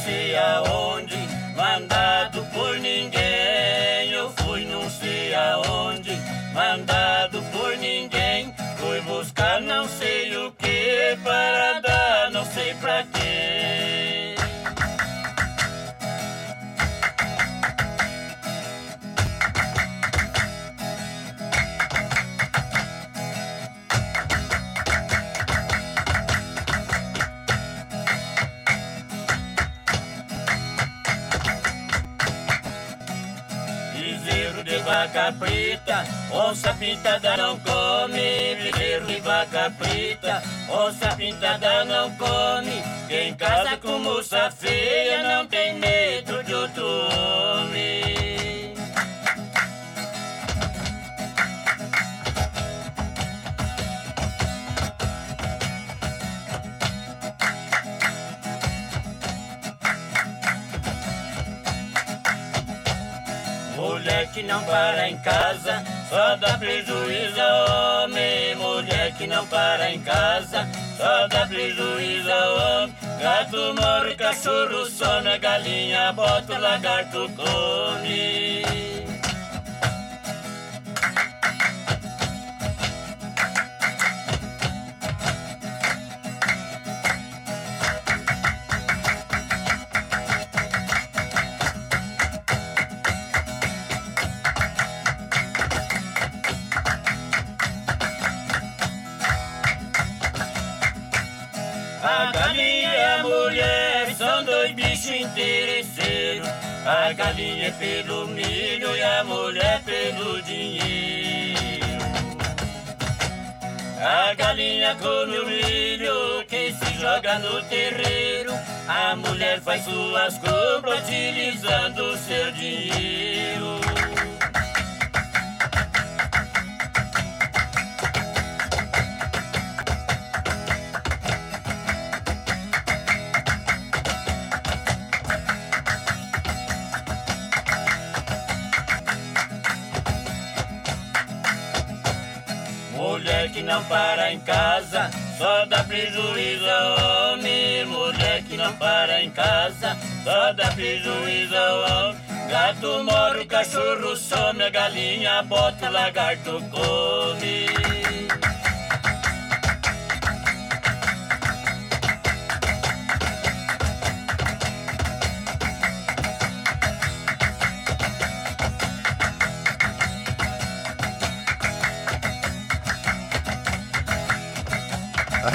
Sei aonde, mandado por ninguém. Eu fui não sei aonde, mandado preta, onça pintada não come. Bezerro de vaca preta, onça pintada não come. Quem casa com moça feia não tem medo de outro homem. Que não para em casa, só dá prejuízo homem. Mulher que não para em casa, só dá prejuízo homem. Gato morre, cachorro a galinha bota, lagarto come. A galinha é pelo milho e a mulher pelo dinheiro. A galinha come o milho que se joga no terreiro. A mulher faz suas compras utilizando o seu dinheiro. Para em casa, só dá prejuízo homem. Mulher que não para em casa, só dá prejuízo homem. Gato mora, o cachorro some, a galinha bota, o lagarto come.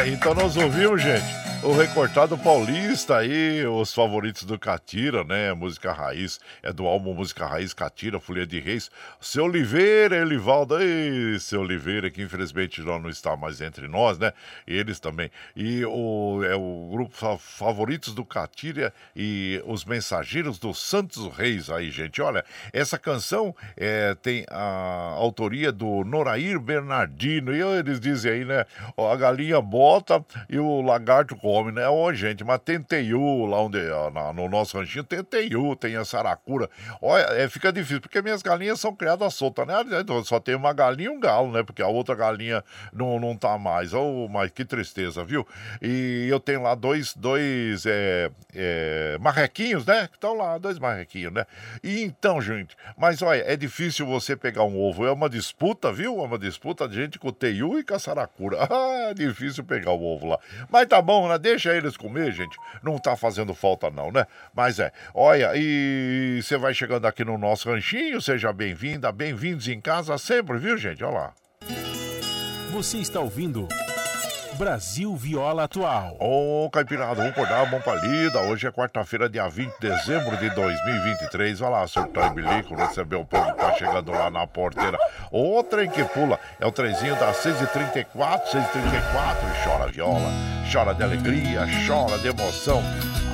Então nós ouvimos, gente, o recortado paulista aí, os favoritos do Catira, né? Música raiz, é do álbum Música Raiz Catira, Folha de Reis. Seu Oliveira, Elivaldo, ei, seu Oliveira, que infelizmente já não está mais entre nós, né? Eles também. E o, é o grupo fa- Favoritos do Catira e os Mensageiros dos Santos Reis aí, gente. Olha, essa canção é, tem a autoria do Norair Bernardino. E eles dizem aí, né? a galinha bota e o lagarto come, né? Ô, gente, mas tem teiu lá onde, na- no nosso ranchinho, tem teiu, tem a saracura. Olha, é, fica difícil, porque minhas galinhas são criadas soltas, né? Então, Só tem uma galinha e um galo, né? Porque a outra galinha não, não tá mais. Oh, mas que tristeza, viu? E eu tenho lá dois, dois é, é, marrequinhos, né? Que estão lá, dois marrequinhos, né? E então, gente, mas olha, é difícil você pegar um ovo. É uma disputa, viu? É uma disputa de gente com teiu e com a saracura. *laughs* Ah, é difícil pegar o ovo lá. Mas tá bom, né? Deixa eles comer, gente. Não tá fazendo falta, não, né? Mas é. Olha, e você vai chegando aqui no nosso ranchinho, seja bem-vinda, bem-vindos em casa sempre, viu, gente? Olha lá. Você está ouvindo. Brasil Viola Atual. Ô, oh, Caipirada, vamos acordar, bom palida. Hoje é quarta-feira, dia 20 de dezembro de 2023. Olha lá, e bilico, recebeu o povo que tá chegando lá na porteira. O trem que pula é o trenzinho das 6h34, 6h34 e chora viola, chora de alegria, chora de emoção.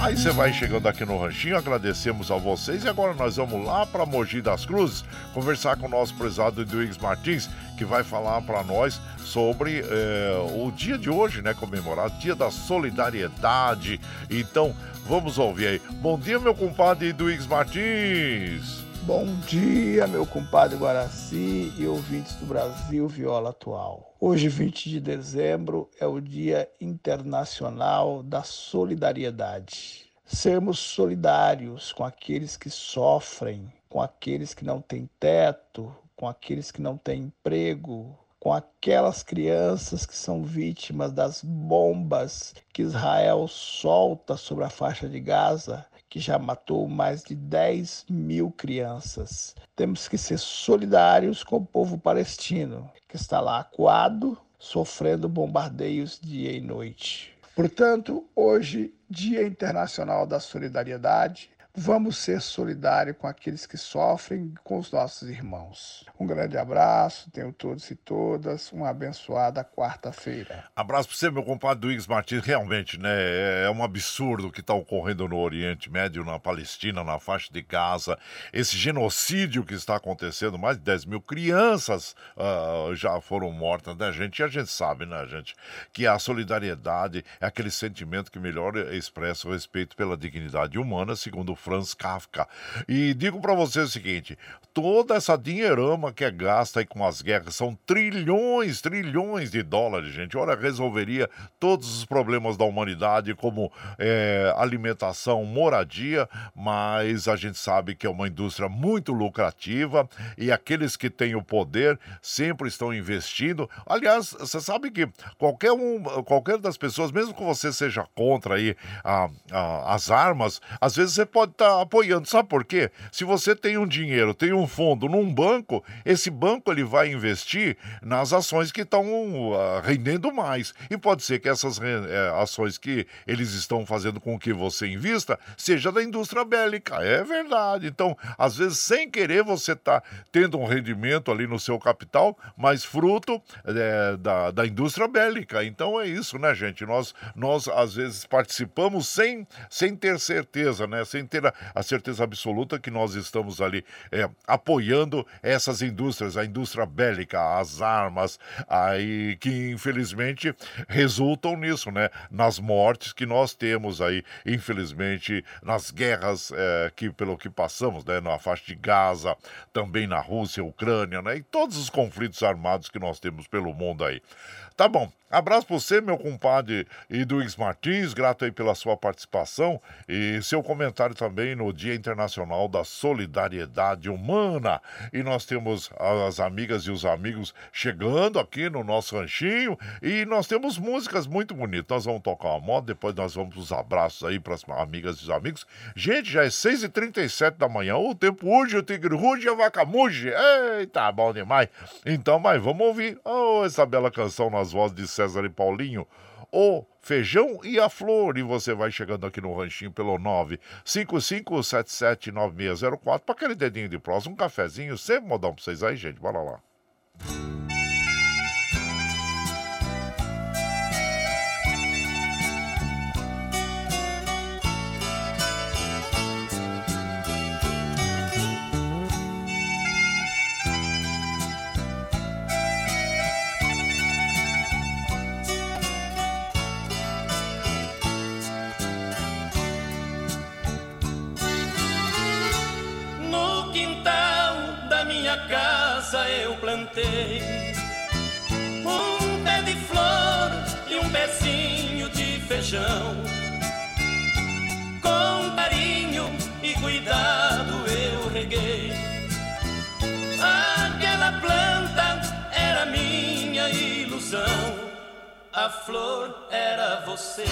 Aí você vai chegando aqui no Ranchinho, agradecemos a vocês e agora nós vamos lá para Mogi das Cruzes conversar com o nosso prezado Edwigs Martins, que vai falar para nós sobre é, o dia de hoje, né? Comemorado, Dia da Solidariedade. Então, vamos ouvir aí. Bom dia, meu compadre Edwigs Martins. Bom dia, meu compadre Guaraci e ouvintes do Brasil Viola Atual. Hoje, 20 de dezembro, é o Dia Internacional da Solidariedade. Sermos solidários com aqueles que sofrem, com aqueles que não têm teto, com aqueles que não têm emprego, com aquelas crianças que são vítimas das bombas que Israel solta sobre a faixa de Gaza que já matou mais de 10 mil crianças. Temos que ser solidários com o povo palestino, que está lá acuado, sofrendo bombardeios dia e noite. Portanto, hoje, Dia Internacional da Solidariedade, Vamos ser solidários com aqueles que sofrem, com os nossos irmãos. Um grande abraço, tenham todos e todas uma abençoada quarta-feira. Abraço para você, meu compadre Duígues Martins. Realmente, né, é, é um absurdo o que está ocorrendo no Oriente Médio, na Palestina, na faixa de Gaza. Esse genocídio que está acontecendo, mais de 10 mil crianças uh, já foram mortas, né, gente? E a gente sabe, né, gente, que a solidariedade é aquele sentimento que melhor expressa o respeito pela dignidade humana, segundo Franz Kafka. E digo para você o seguinte: toda essa dinheirama que é gasta aí com as guerras são trilhões, trilhões de dólares, gente. Olha, resolveria todos os problemas da humanidade, como é, alimentação, moradia, mas a gente sabe que é uma indústria muito lucrativa e aqueles que têm o poder sempre estão investindo. Aliás, você sabe que qualquer um, qualquer das pessoas, mesmo que você seja contra aí a, a, as armas, às vezes você pode pode estar tá apoiando. Sabe por quê? Se você tem um dinheiro, tem um fundo num banco, esse banco ele vai investir nas ações que estão uh, rendendo mais. E pode ser que essas uh, ações que eles estão fazendo com que você invista seja da indústria bélica. É verdade. Então, às vezes, sem querer, você está tendo um rendimento ali no seu capital, mas fruto é, da, da indústria bélica. Então é isso, né, gente? Nós, nós às vezes participamos sem, sem ter certeza, né? Sem ter a, a certeza absoluta que nós estamos ali é, apoiando essas indústrias, a indústria bélica, as armas, aí que infelizmente resultam nisso, né? Nas mortes que nós temos aí, infelizmente, nas guerras é, que pelo que passamos, né? Na faixa de Gaza, também na Rússia, Ucrânia, né? E todos os conflitos armados que nós temos pelo mundo aí. Tá bom. Abraço para você, meu compadre Eduígues Martins, grato aí pela sua participação e seu comentário também no Dia Internacional da Solidariedade Humana. E nós temos as amigas e os amigos chegando aqui no nosso ranchinho e nós temos músicas muito bonitas. Nós vamos tocar uma moda, depois nós vamos os abraços aí para as amigas e os amigos. Gente, já é 6h37 da manhã, o tempo urge, o tigre ruge a vaca muge. Eita, bom demais. Então, mas vamos ouvir oh, essa bela canção nas vozes de César e Paulinho, o feijão e a flor. E você vai chegando aqui no ranchinho pelo 955779604 para aquele dedinho de próximo, um cafezinho, sempre modão para vocês aí, gente. Bora lá. Com carinho e cuidado eu reguei. Aquela planta era minha ilusão. a flor era você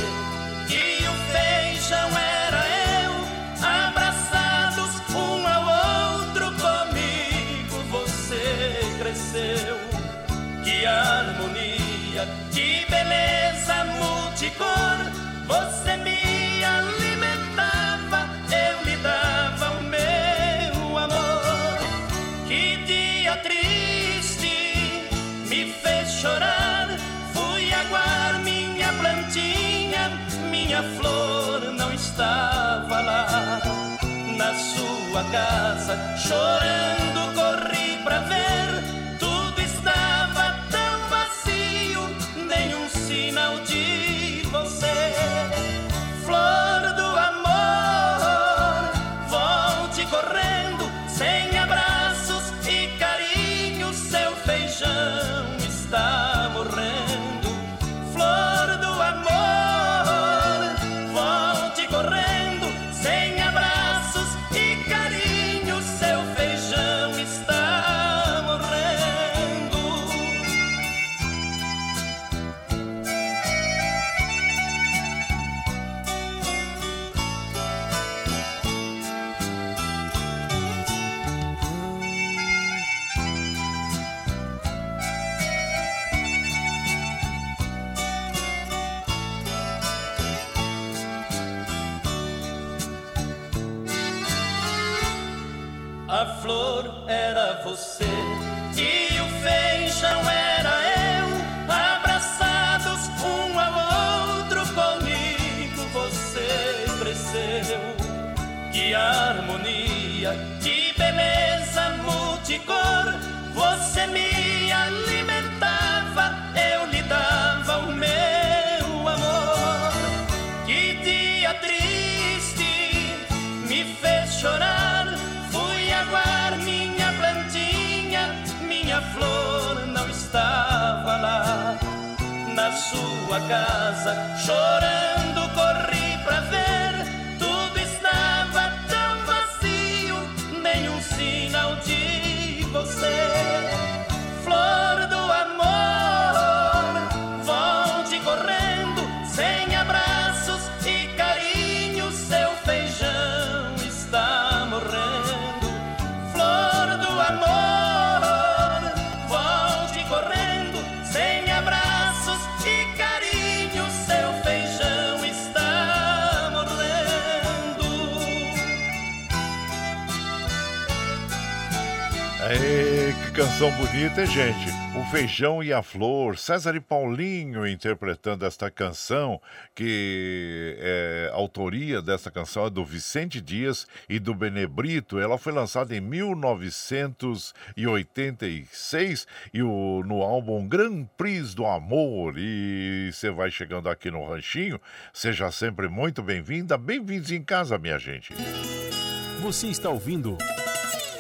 e o feijão era estava lá. Na sua casa, chorando, corri pra ver, casa, chorando, canção bonita, hein, gente? O Feijão e a Flor, César e Paulinho interpretando esta canção, que é, a autoria dessa canção é do Vicente Dias e do Benebrito. Ela foi lançada em 1986 e o, no álbum Grand Prix do Amor. E você vai chegando aqui no Ranchinho, seja sempre muito bem-vinda, bem-vindos em casa, minha gente. Você está ouvindo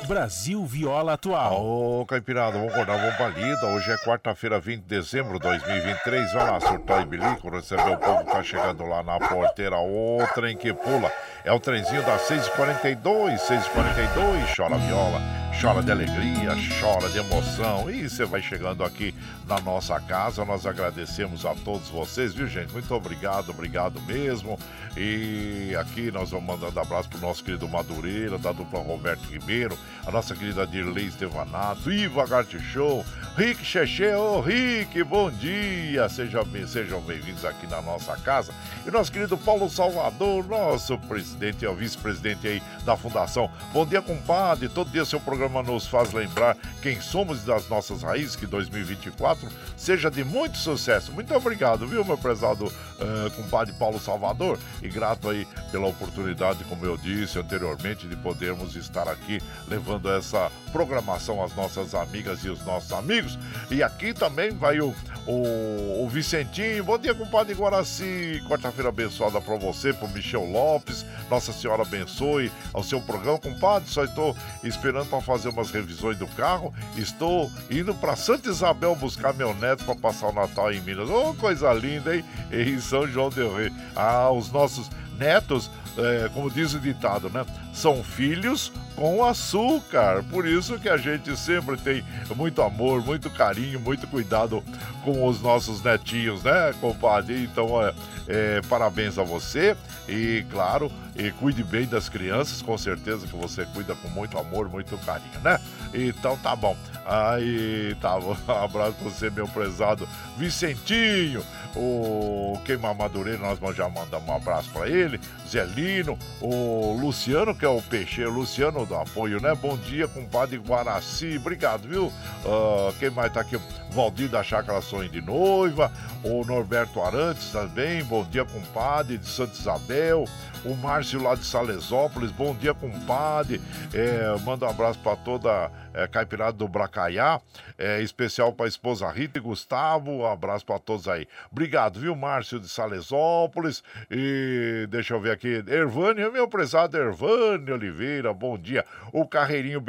Brasil Viola Atual. Ô, Caipirada, vamos acordar, vamos pra lida. Hoje é quarta-feira, 20 de dezembro de 2023. Vai lá, surtar e bilico, receber o povo que tá chegando lá na porteira. O trem que pula. É o trenzinho das 6h42, 6h42. Chora viola, chora de alegria, chora de emoção. E você vai chegando aqui na nossa casa. Nós agradecemos a todos vocês, viu, gente? Muito obrigado, obrigado mesmo. E aqui nós vamos mandando abraço pro nosso querido Madureira, da dupla Roberto Ribeiro, a nossa querida Dirley Estevanato, Iva Garte Show, Rick Cheche, ô Rick, bom dia! Sejam, bem- sejam bem-vindos aqui na nossa casa. E nosso querido Paulo Salvador, nosso presidente o vice-presidente aí da Fundação. Bom dia, compadre. Todo dia seu programa nos faz lembrar quem somos e das nossas raízes, que 2024 seja de muito sucesso. Muito obrigado, viu, meu prezado eh, compadre Paulo Salvador? E grato aí pela oportunidade, como eu disse anteriormente, de podermos estar aqui levando essa programação às nossas amigas e os nossos amigos. E aqui também vai o, o, o Vicentinho. Bom dia, compadre Guaraci. Quarta-feira abençoada para você, para Michel Lopes. Nossa Senhora abençoe ao seu programa, compadre. Só estou esperando para fazer umas revisões do carro. Estou indo para Santa Isabel buscar meu neto para passar o Natal em Minas. Oh, coisa linda, hein? Em São João del Rei. Ah, os nossos netos, é, como diz o ditado, né? São filhos com açúcar. Por isso que a gente sempre tem muito amor, muito carinho, muito cuidado com os nossos netinhos, né, compadre? Então, é, é, parabéns a você e, claro, e cuide bem das crianças, com certeza que você cuida com muito amor, muito carinho, né? Então tá bom. Aí tá, *laughs* um abraço pra você, meu prezado Vicentinho. O Queima Madureira, nós já mandamos um abraço para ele. Zelino, o Luciano, que é o peixe, Luciano do apoio, né? Bom dia, compadre Guaraci. Obrigado, viu? Uh, quem mais tá aqui? Valdir da Chácara Sonho de Noiva, o Norberto Arantes também, bom dia, compadre, de Santa Isabel, o Márcio lá de Salesópolis, bom dia, compadre, é, manda um abraço para toda é, Caipirada do Bracaiá, é, especial para a esposa Rita e Gustavo, um abraço para todos aí. Obrigado, viu, Márcio de Salesópolis, e deixa eu ver aqui, Ervânio, meu prezado Ervânio Oliveira, bom dia, o Carreirinho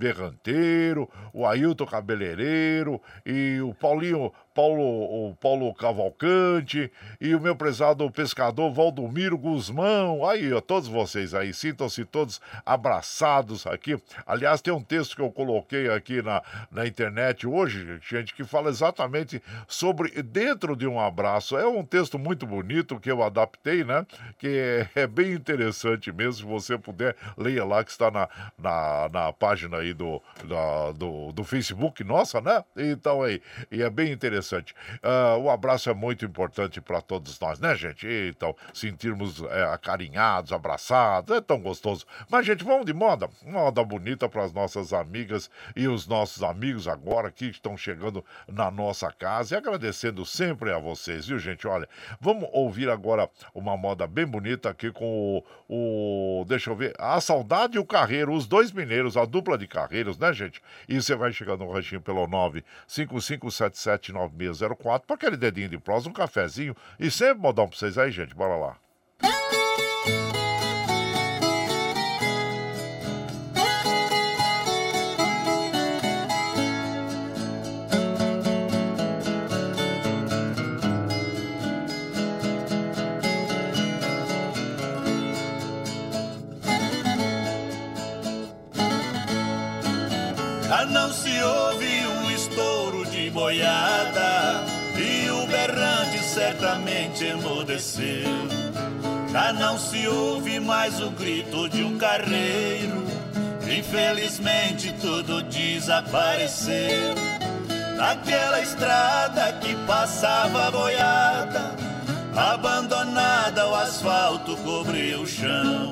Berranteiro, o Ailton Cabeleireiro e o Paulinho Paulo, o Paulo Cavalcante e o meu prezado pescador Valdomiro Guzmão. Aí, ó, todos vocês aí, sintam-se todos abraçados aqui. Aliás, tem um texto que eu coloquei aqui na, na internet hoje, gente, que fala exatamente sobre dentro de um abraço. É um texto muito bonito que eu adaptei, né? Que é, é bem interessante mesmo. Se você puder, leia lá que está na, na, na página aí do, da, do, do Facebook, nossa, né? Então aí, e é bem interessante interessante. Uh, o abraço é muito importante para todos nós, né, gente? Então, sentirmos é, acarinhados, abraçados, é tão gostoso. Mas, gente, vamos de moda. Moda bonita para as nossas amigas e os nossos amigos agora que estão chegando na nossa casa e agradecendo sempre a vocês, viu, gente? Olha, vamos ouvir agora uma moda bem bonita aqui com o, o deixa eu ver, a Saudade e o Carreiro, os dois mineiros, a dupla de carreiros, né, gente? E você vai chegando no ranchinho pelo 95577 9604 para aquele dedinho de prosa, um cafezinho e sempre modão para vocês aí, gente. Bora lá. Já não se ouve mais o grito de um carreiro, infelizmente tudo desapareceu. Naquela estrada que passava boiada, abandonada o asfalto cobriu o chão.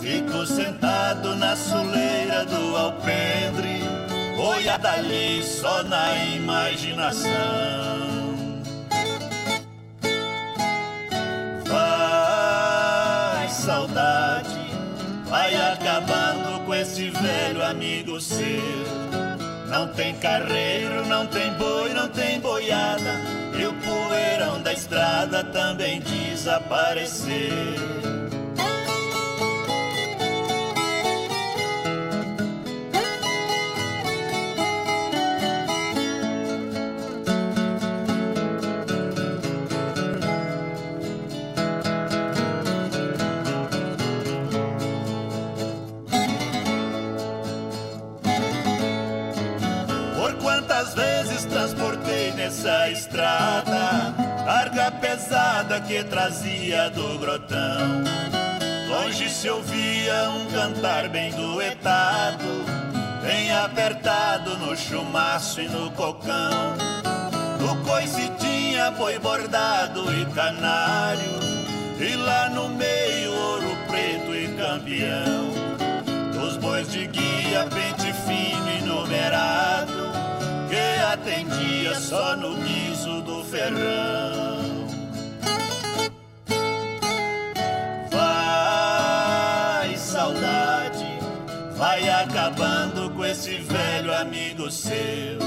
Fico sentado na soleira do alpendre, boiada ali só na imaginação. Vai, saudade, vai acabando com esse velho amigo seu. Não tem carreiro, não tem boi, não tem boiada, e o poeirão da estrada também desapareceu. Que trazia do grotão. Longe se ouvia um cantar bem duetado, bem apertado no chumaço e no cocão. No coice tinha bordado e canário, e lá no meio ouro preto e campeão. Dos bois de guia, pente fino e numerado, que atendia só no guiso do ferrão. Vai acabando com esse velho amigo seu.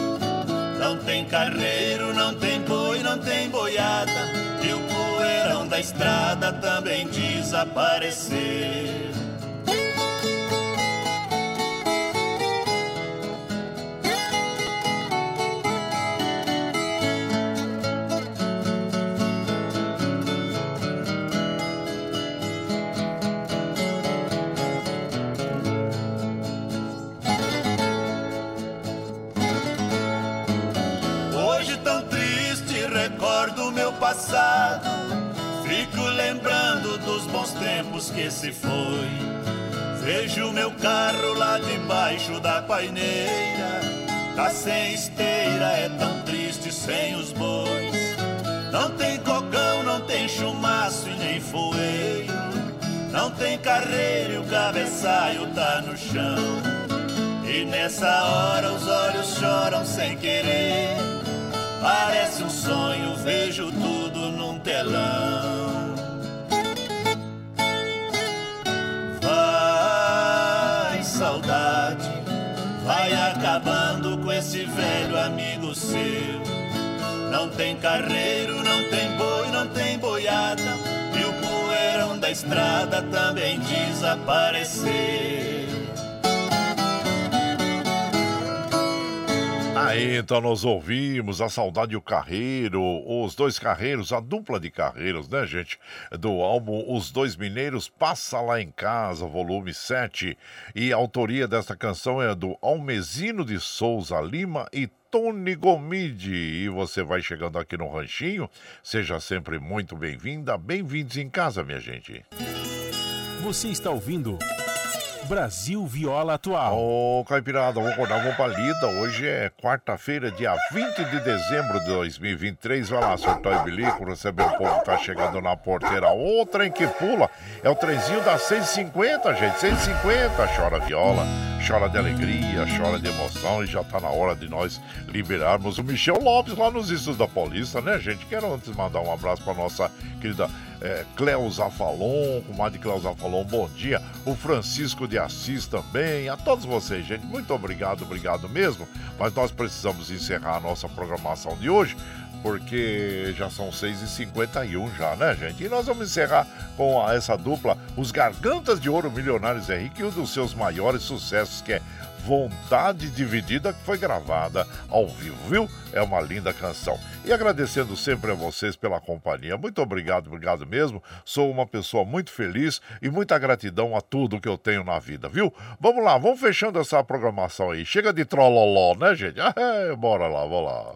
Não tem carreiro, não tem boi, não tem boiada, e o poeirão da estrada também desapareceu. passado. Fico lembrando dos bons tempos que se foi. Vejo meu carro lá debaixo da paineira. Tá sem esteira, é tão triste sem os bois. Não tem cocão, não tem chumaço e nem foeiro. Não tem carreira e o cabeçalho tá no chão. E nessa hora os olhos choram sem querer. Parece um sonho, vejo tudo num telão. Vai, saudade, vai acabando com esse velho amigo seu. Não tem carreiro, não tem boi, não tem boiada. E o poeirão da estrada também desapareceu. Aí então nós ouvimos a saudade e o carreiro, os dois carreiros, a dupla de carreiros, né, gente? Do álbum Os Dois Mineiros Passa Lá em Casa, volume 7. E a autoria desta canção é do Almezino de Souza Lima e Tony Gomide. E você vai chegando aqui no Ranchinho, seja sempre muito bem-vinda, bem-vindos em casa, minha gente. Você está ouvindo. Brasil Viola Atual. Ô, Caipirada, vamos acordar, vamos pra lida. Hoje é quarta-feira, dia 20 de dezembro de 2023. Vai lá, surtou e bilico, receber o povo que tá chegando na porteira. O trem que pula é o trenzinho das 150, gente. 150. Chora viola, chora de alegria, chora de emoção. E já tá na hora de nós liberarmos o Michel Lopes lá nos Istos da Paulista, né, gente? Quero antes mandar um abraço pra nossa querida é, Cleusa Falon, comadre Cleusa Falon, bom dia. O Francisco de Assis também, a todos vocês, gente, muito obrigado, obrigado mesmo. Mas nós precisamos encerrar a nossa programação de hoje, porque já são 6h51 já, né, gente? E nós vamos encerrar com essa dupla, os Gargantas de Ouro Milionários Henrique, e um dos seus maiores sucessos, que é Vontade Dividida, que foi gravada ao vivo, viu? É uma linda canção. E agradecendo sempre a vocês pela companhia. Muito obrigado, obrigado mesmo. Sou uma pessoa muito feliz e muita gratidão a tudo que eu tenho na vida, viu? Vamos lá, vamos fechando essa programação aí. Chega de trololó, né, gente? Ah, *laughs* bora lá, vamos lá.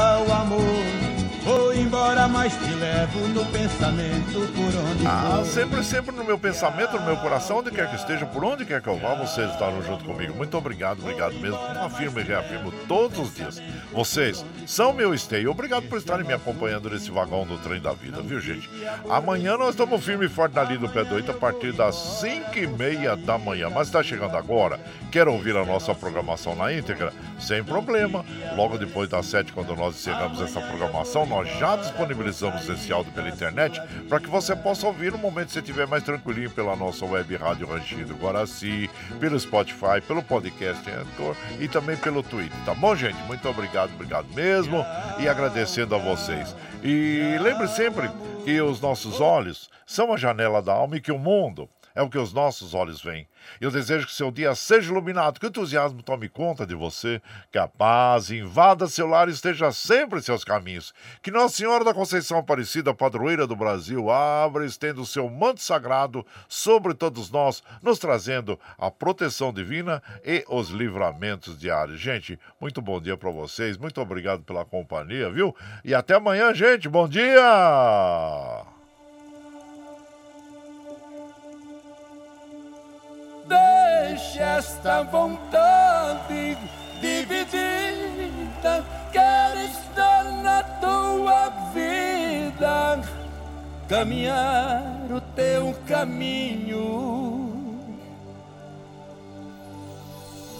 mas te levo no pensamento por onde Ah, for. sempre, sempre no meu pensamento, no meu coração, onde quer que esteja, por onde quer que eu vá, vocês estarão junto comigo. Muito obrigado, obrigado mesmo. Afirmo e reafirmo todos os dias. Vocês são meu esteio. Obrigado por estarem me acompanhando nesse vagão do trem da vida, viu, gente? Amanhã nós estamos firme e forte na linha do pé do oito a partir das 5 e meia da manhã. Mas está chegando agora? Quer ouvir a nossa programação na íntegra? Sem problema. Logo depois das 7, quando nós encerramos essa programação, nós já disponibilizamos esse áudio pela internet para que você possa ouvir no momento que você estiver mais tranquilinho pela nossa web rádio Ranchinho do Guaraci, pelo Spotify, pelo podcast Anchor e também pelo Twitter. Tá bom, gente? Muito obrigado, obrigado mesmo. E agradecendo a vocês. E lembre sempre que os nossos olhos são a janela da alma e que o mundo é o que os nossos olhos veem. Eu desejo que seu dia seja iluminado, que o entusiasmo tome conta de você, que a paz invada seu lar e esteja sempre em seus caminhos. Que Nossa Senhora da Conceição Aparecida, padroeira do Brasil, abra e estenda o seu manto sagrado sobre todos nós, nos trazendo a proteção divina e os livramentos diários. Gente, muito bom dia para vocês, muito obrigado pela companhia, viu? E até amanhã, gente. Bom dia! Deixa esta vontade dividida. Quero estar na tua vida, caminhar o teu caminho.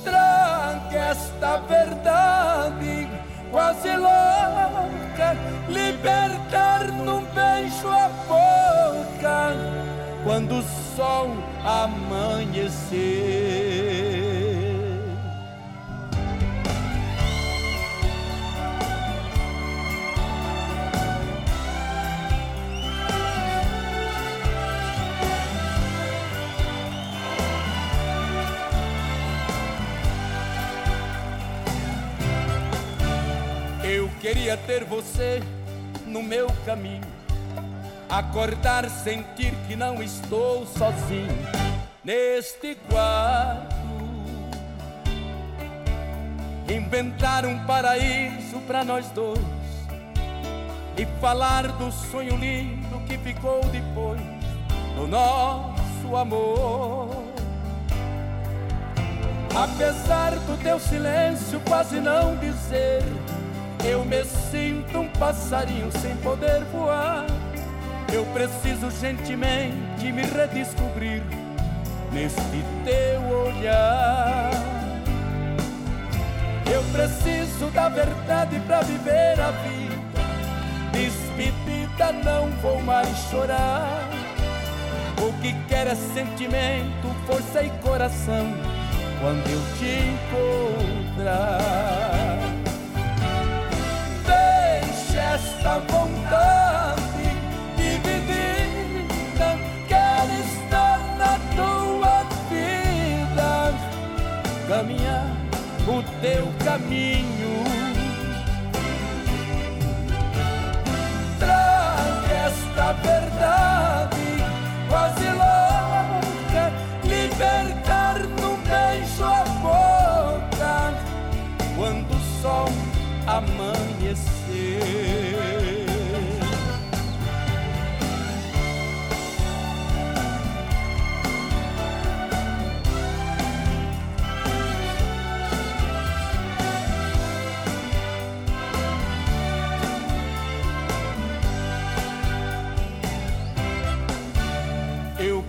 Traga esta verdade quase louca, libertar num beijo a boca quando o sol amanhecer. Eu queria ter você no meu caminho. Acordar, sentir que não estou sozinho. neste quarto. Inventar um paraíso para nós dois e falar do sonho lindo que ficou depois do nosso amor. Apesar do teu silêncio quase não dizer, eu me sinto um passarinho sem poder voar. Eu preciso gentilmente me redescobrir neste teu olhar. Eu preciso da verdade para viver a vida. Despedida, não vou mais chorar. O que quer é sentimento, força e coração quando eu te encontrar. Deixe esta vontade caminhar o teu caminho. Traga esta verdade quase louca, libertar num beijo a boca quando o sol amanhecer.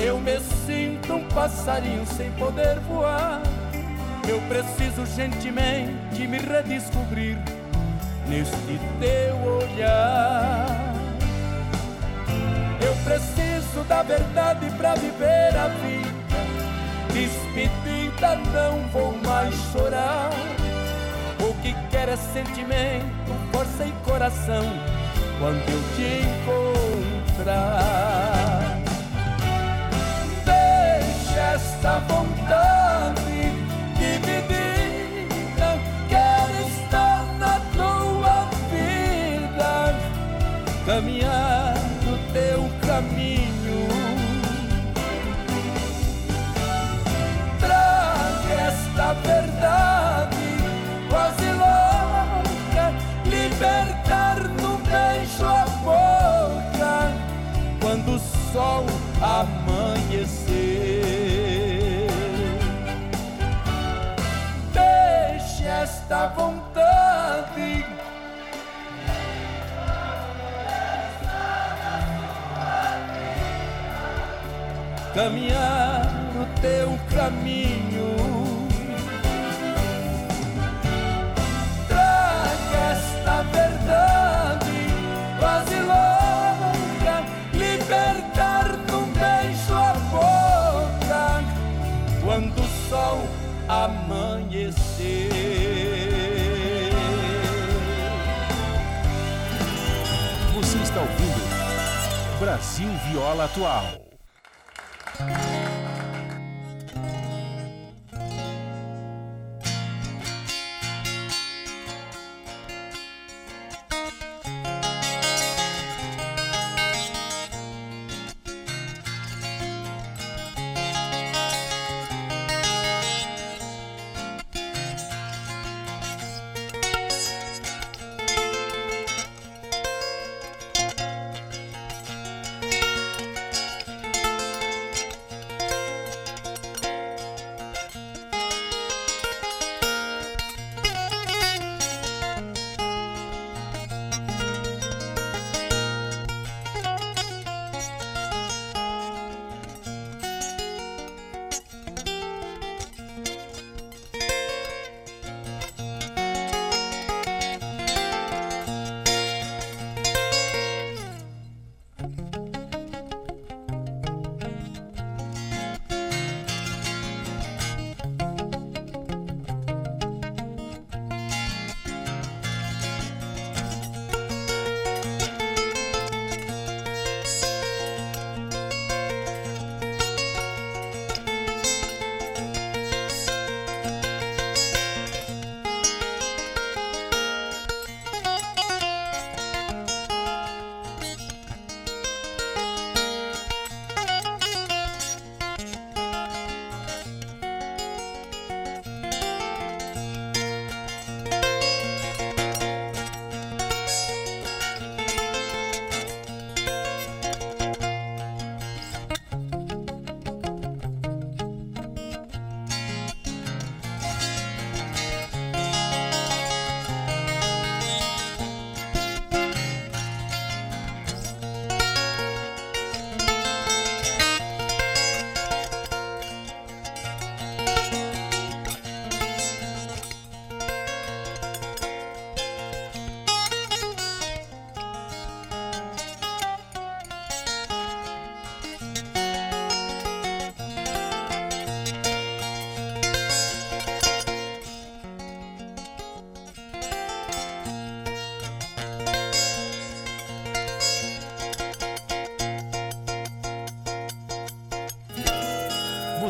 eu me sinto um passarinho sem poder voar. Eu preciso gentilmente me redescobrir neste teu olhar. Eu preciso da verdade para viver a vida. Despedida, não vou mais chorar. O que quer é sentimento, força e coração quando eu te encontrar. Esta vontade dividida, quero estar na tua vida, caminhar no teu caminho. Traga esta verdade quase louca, libertar no beijo a boca quando o sol amanhecer. Esta vontade. Caminhar no teu caminho. Brasil Viola Atual.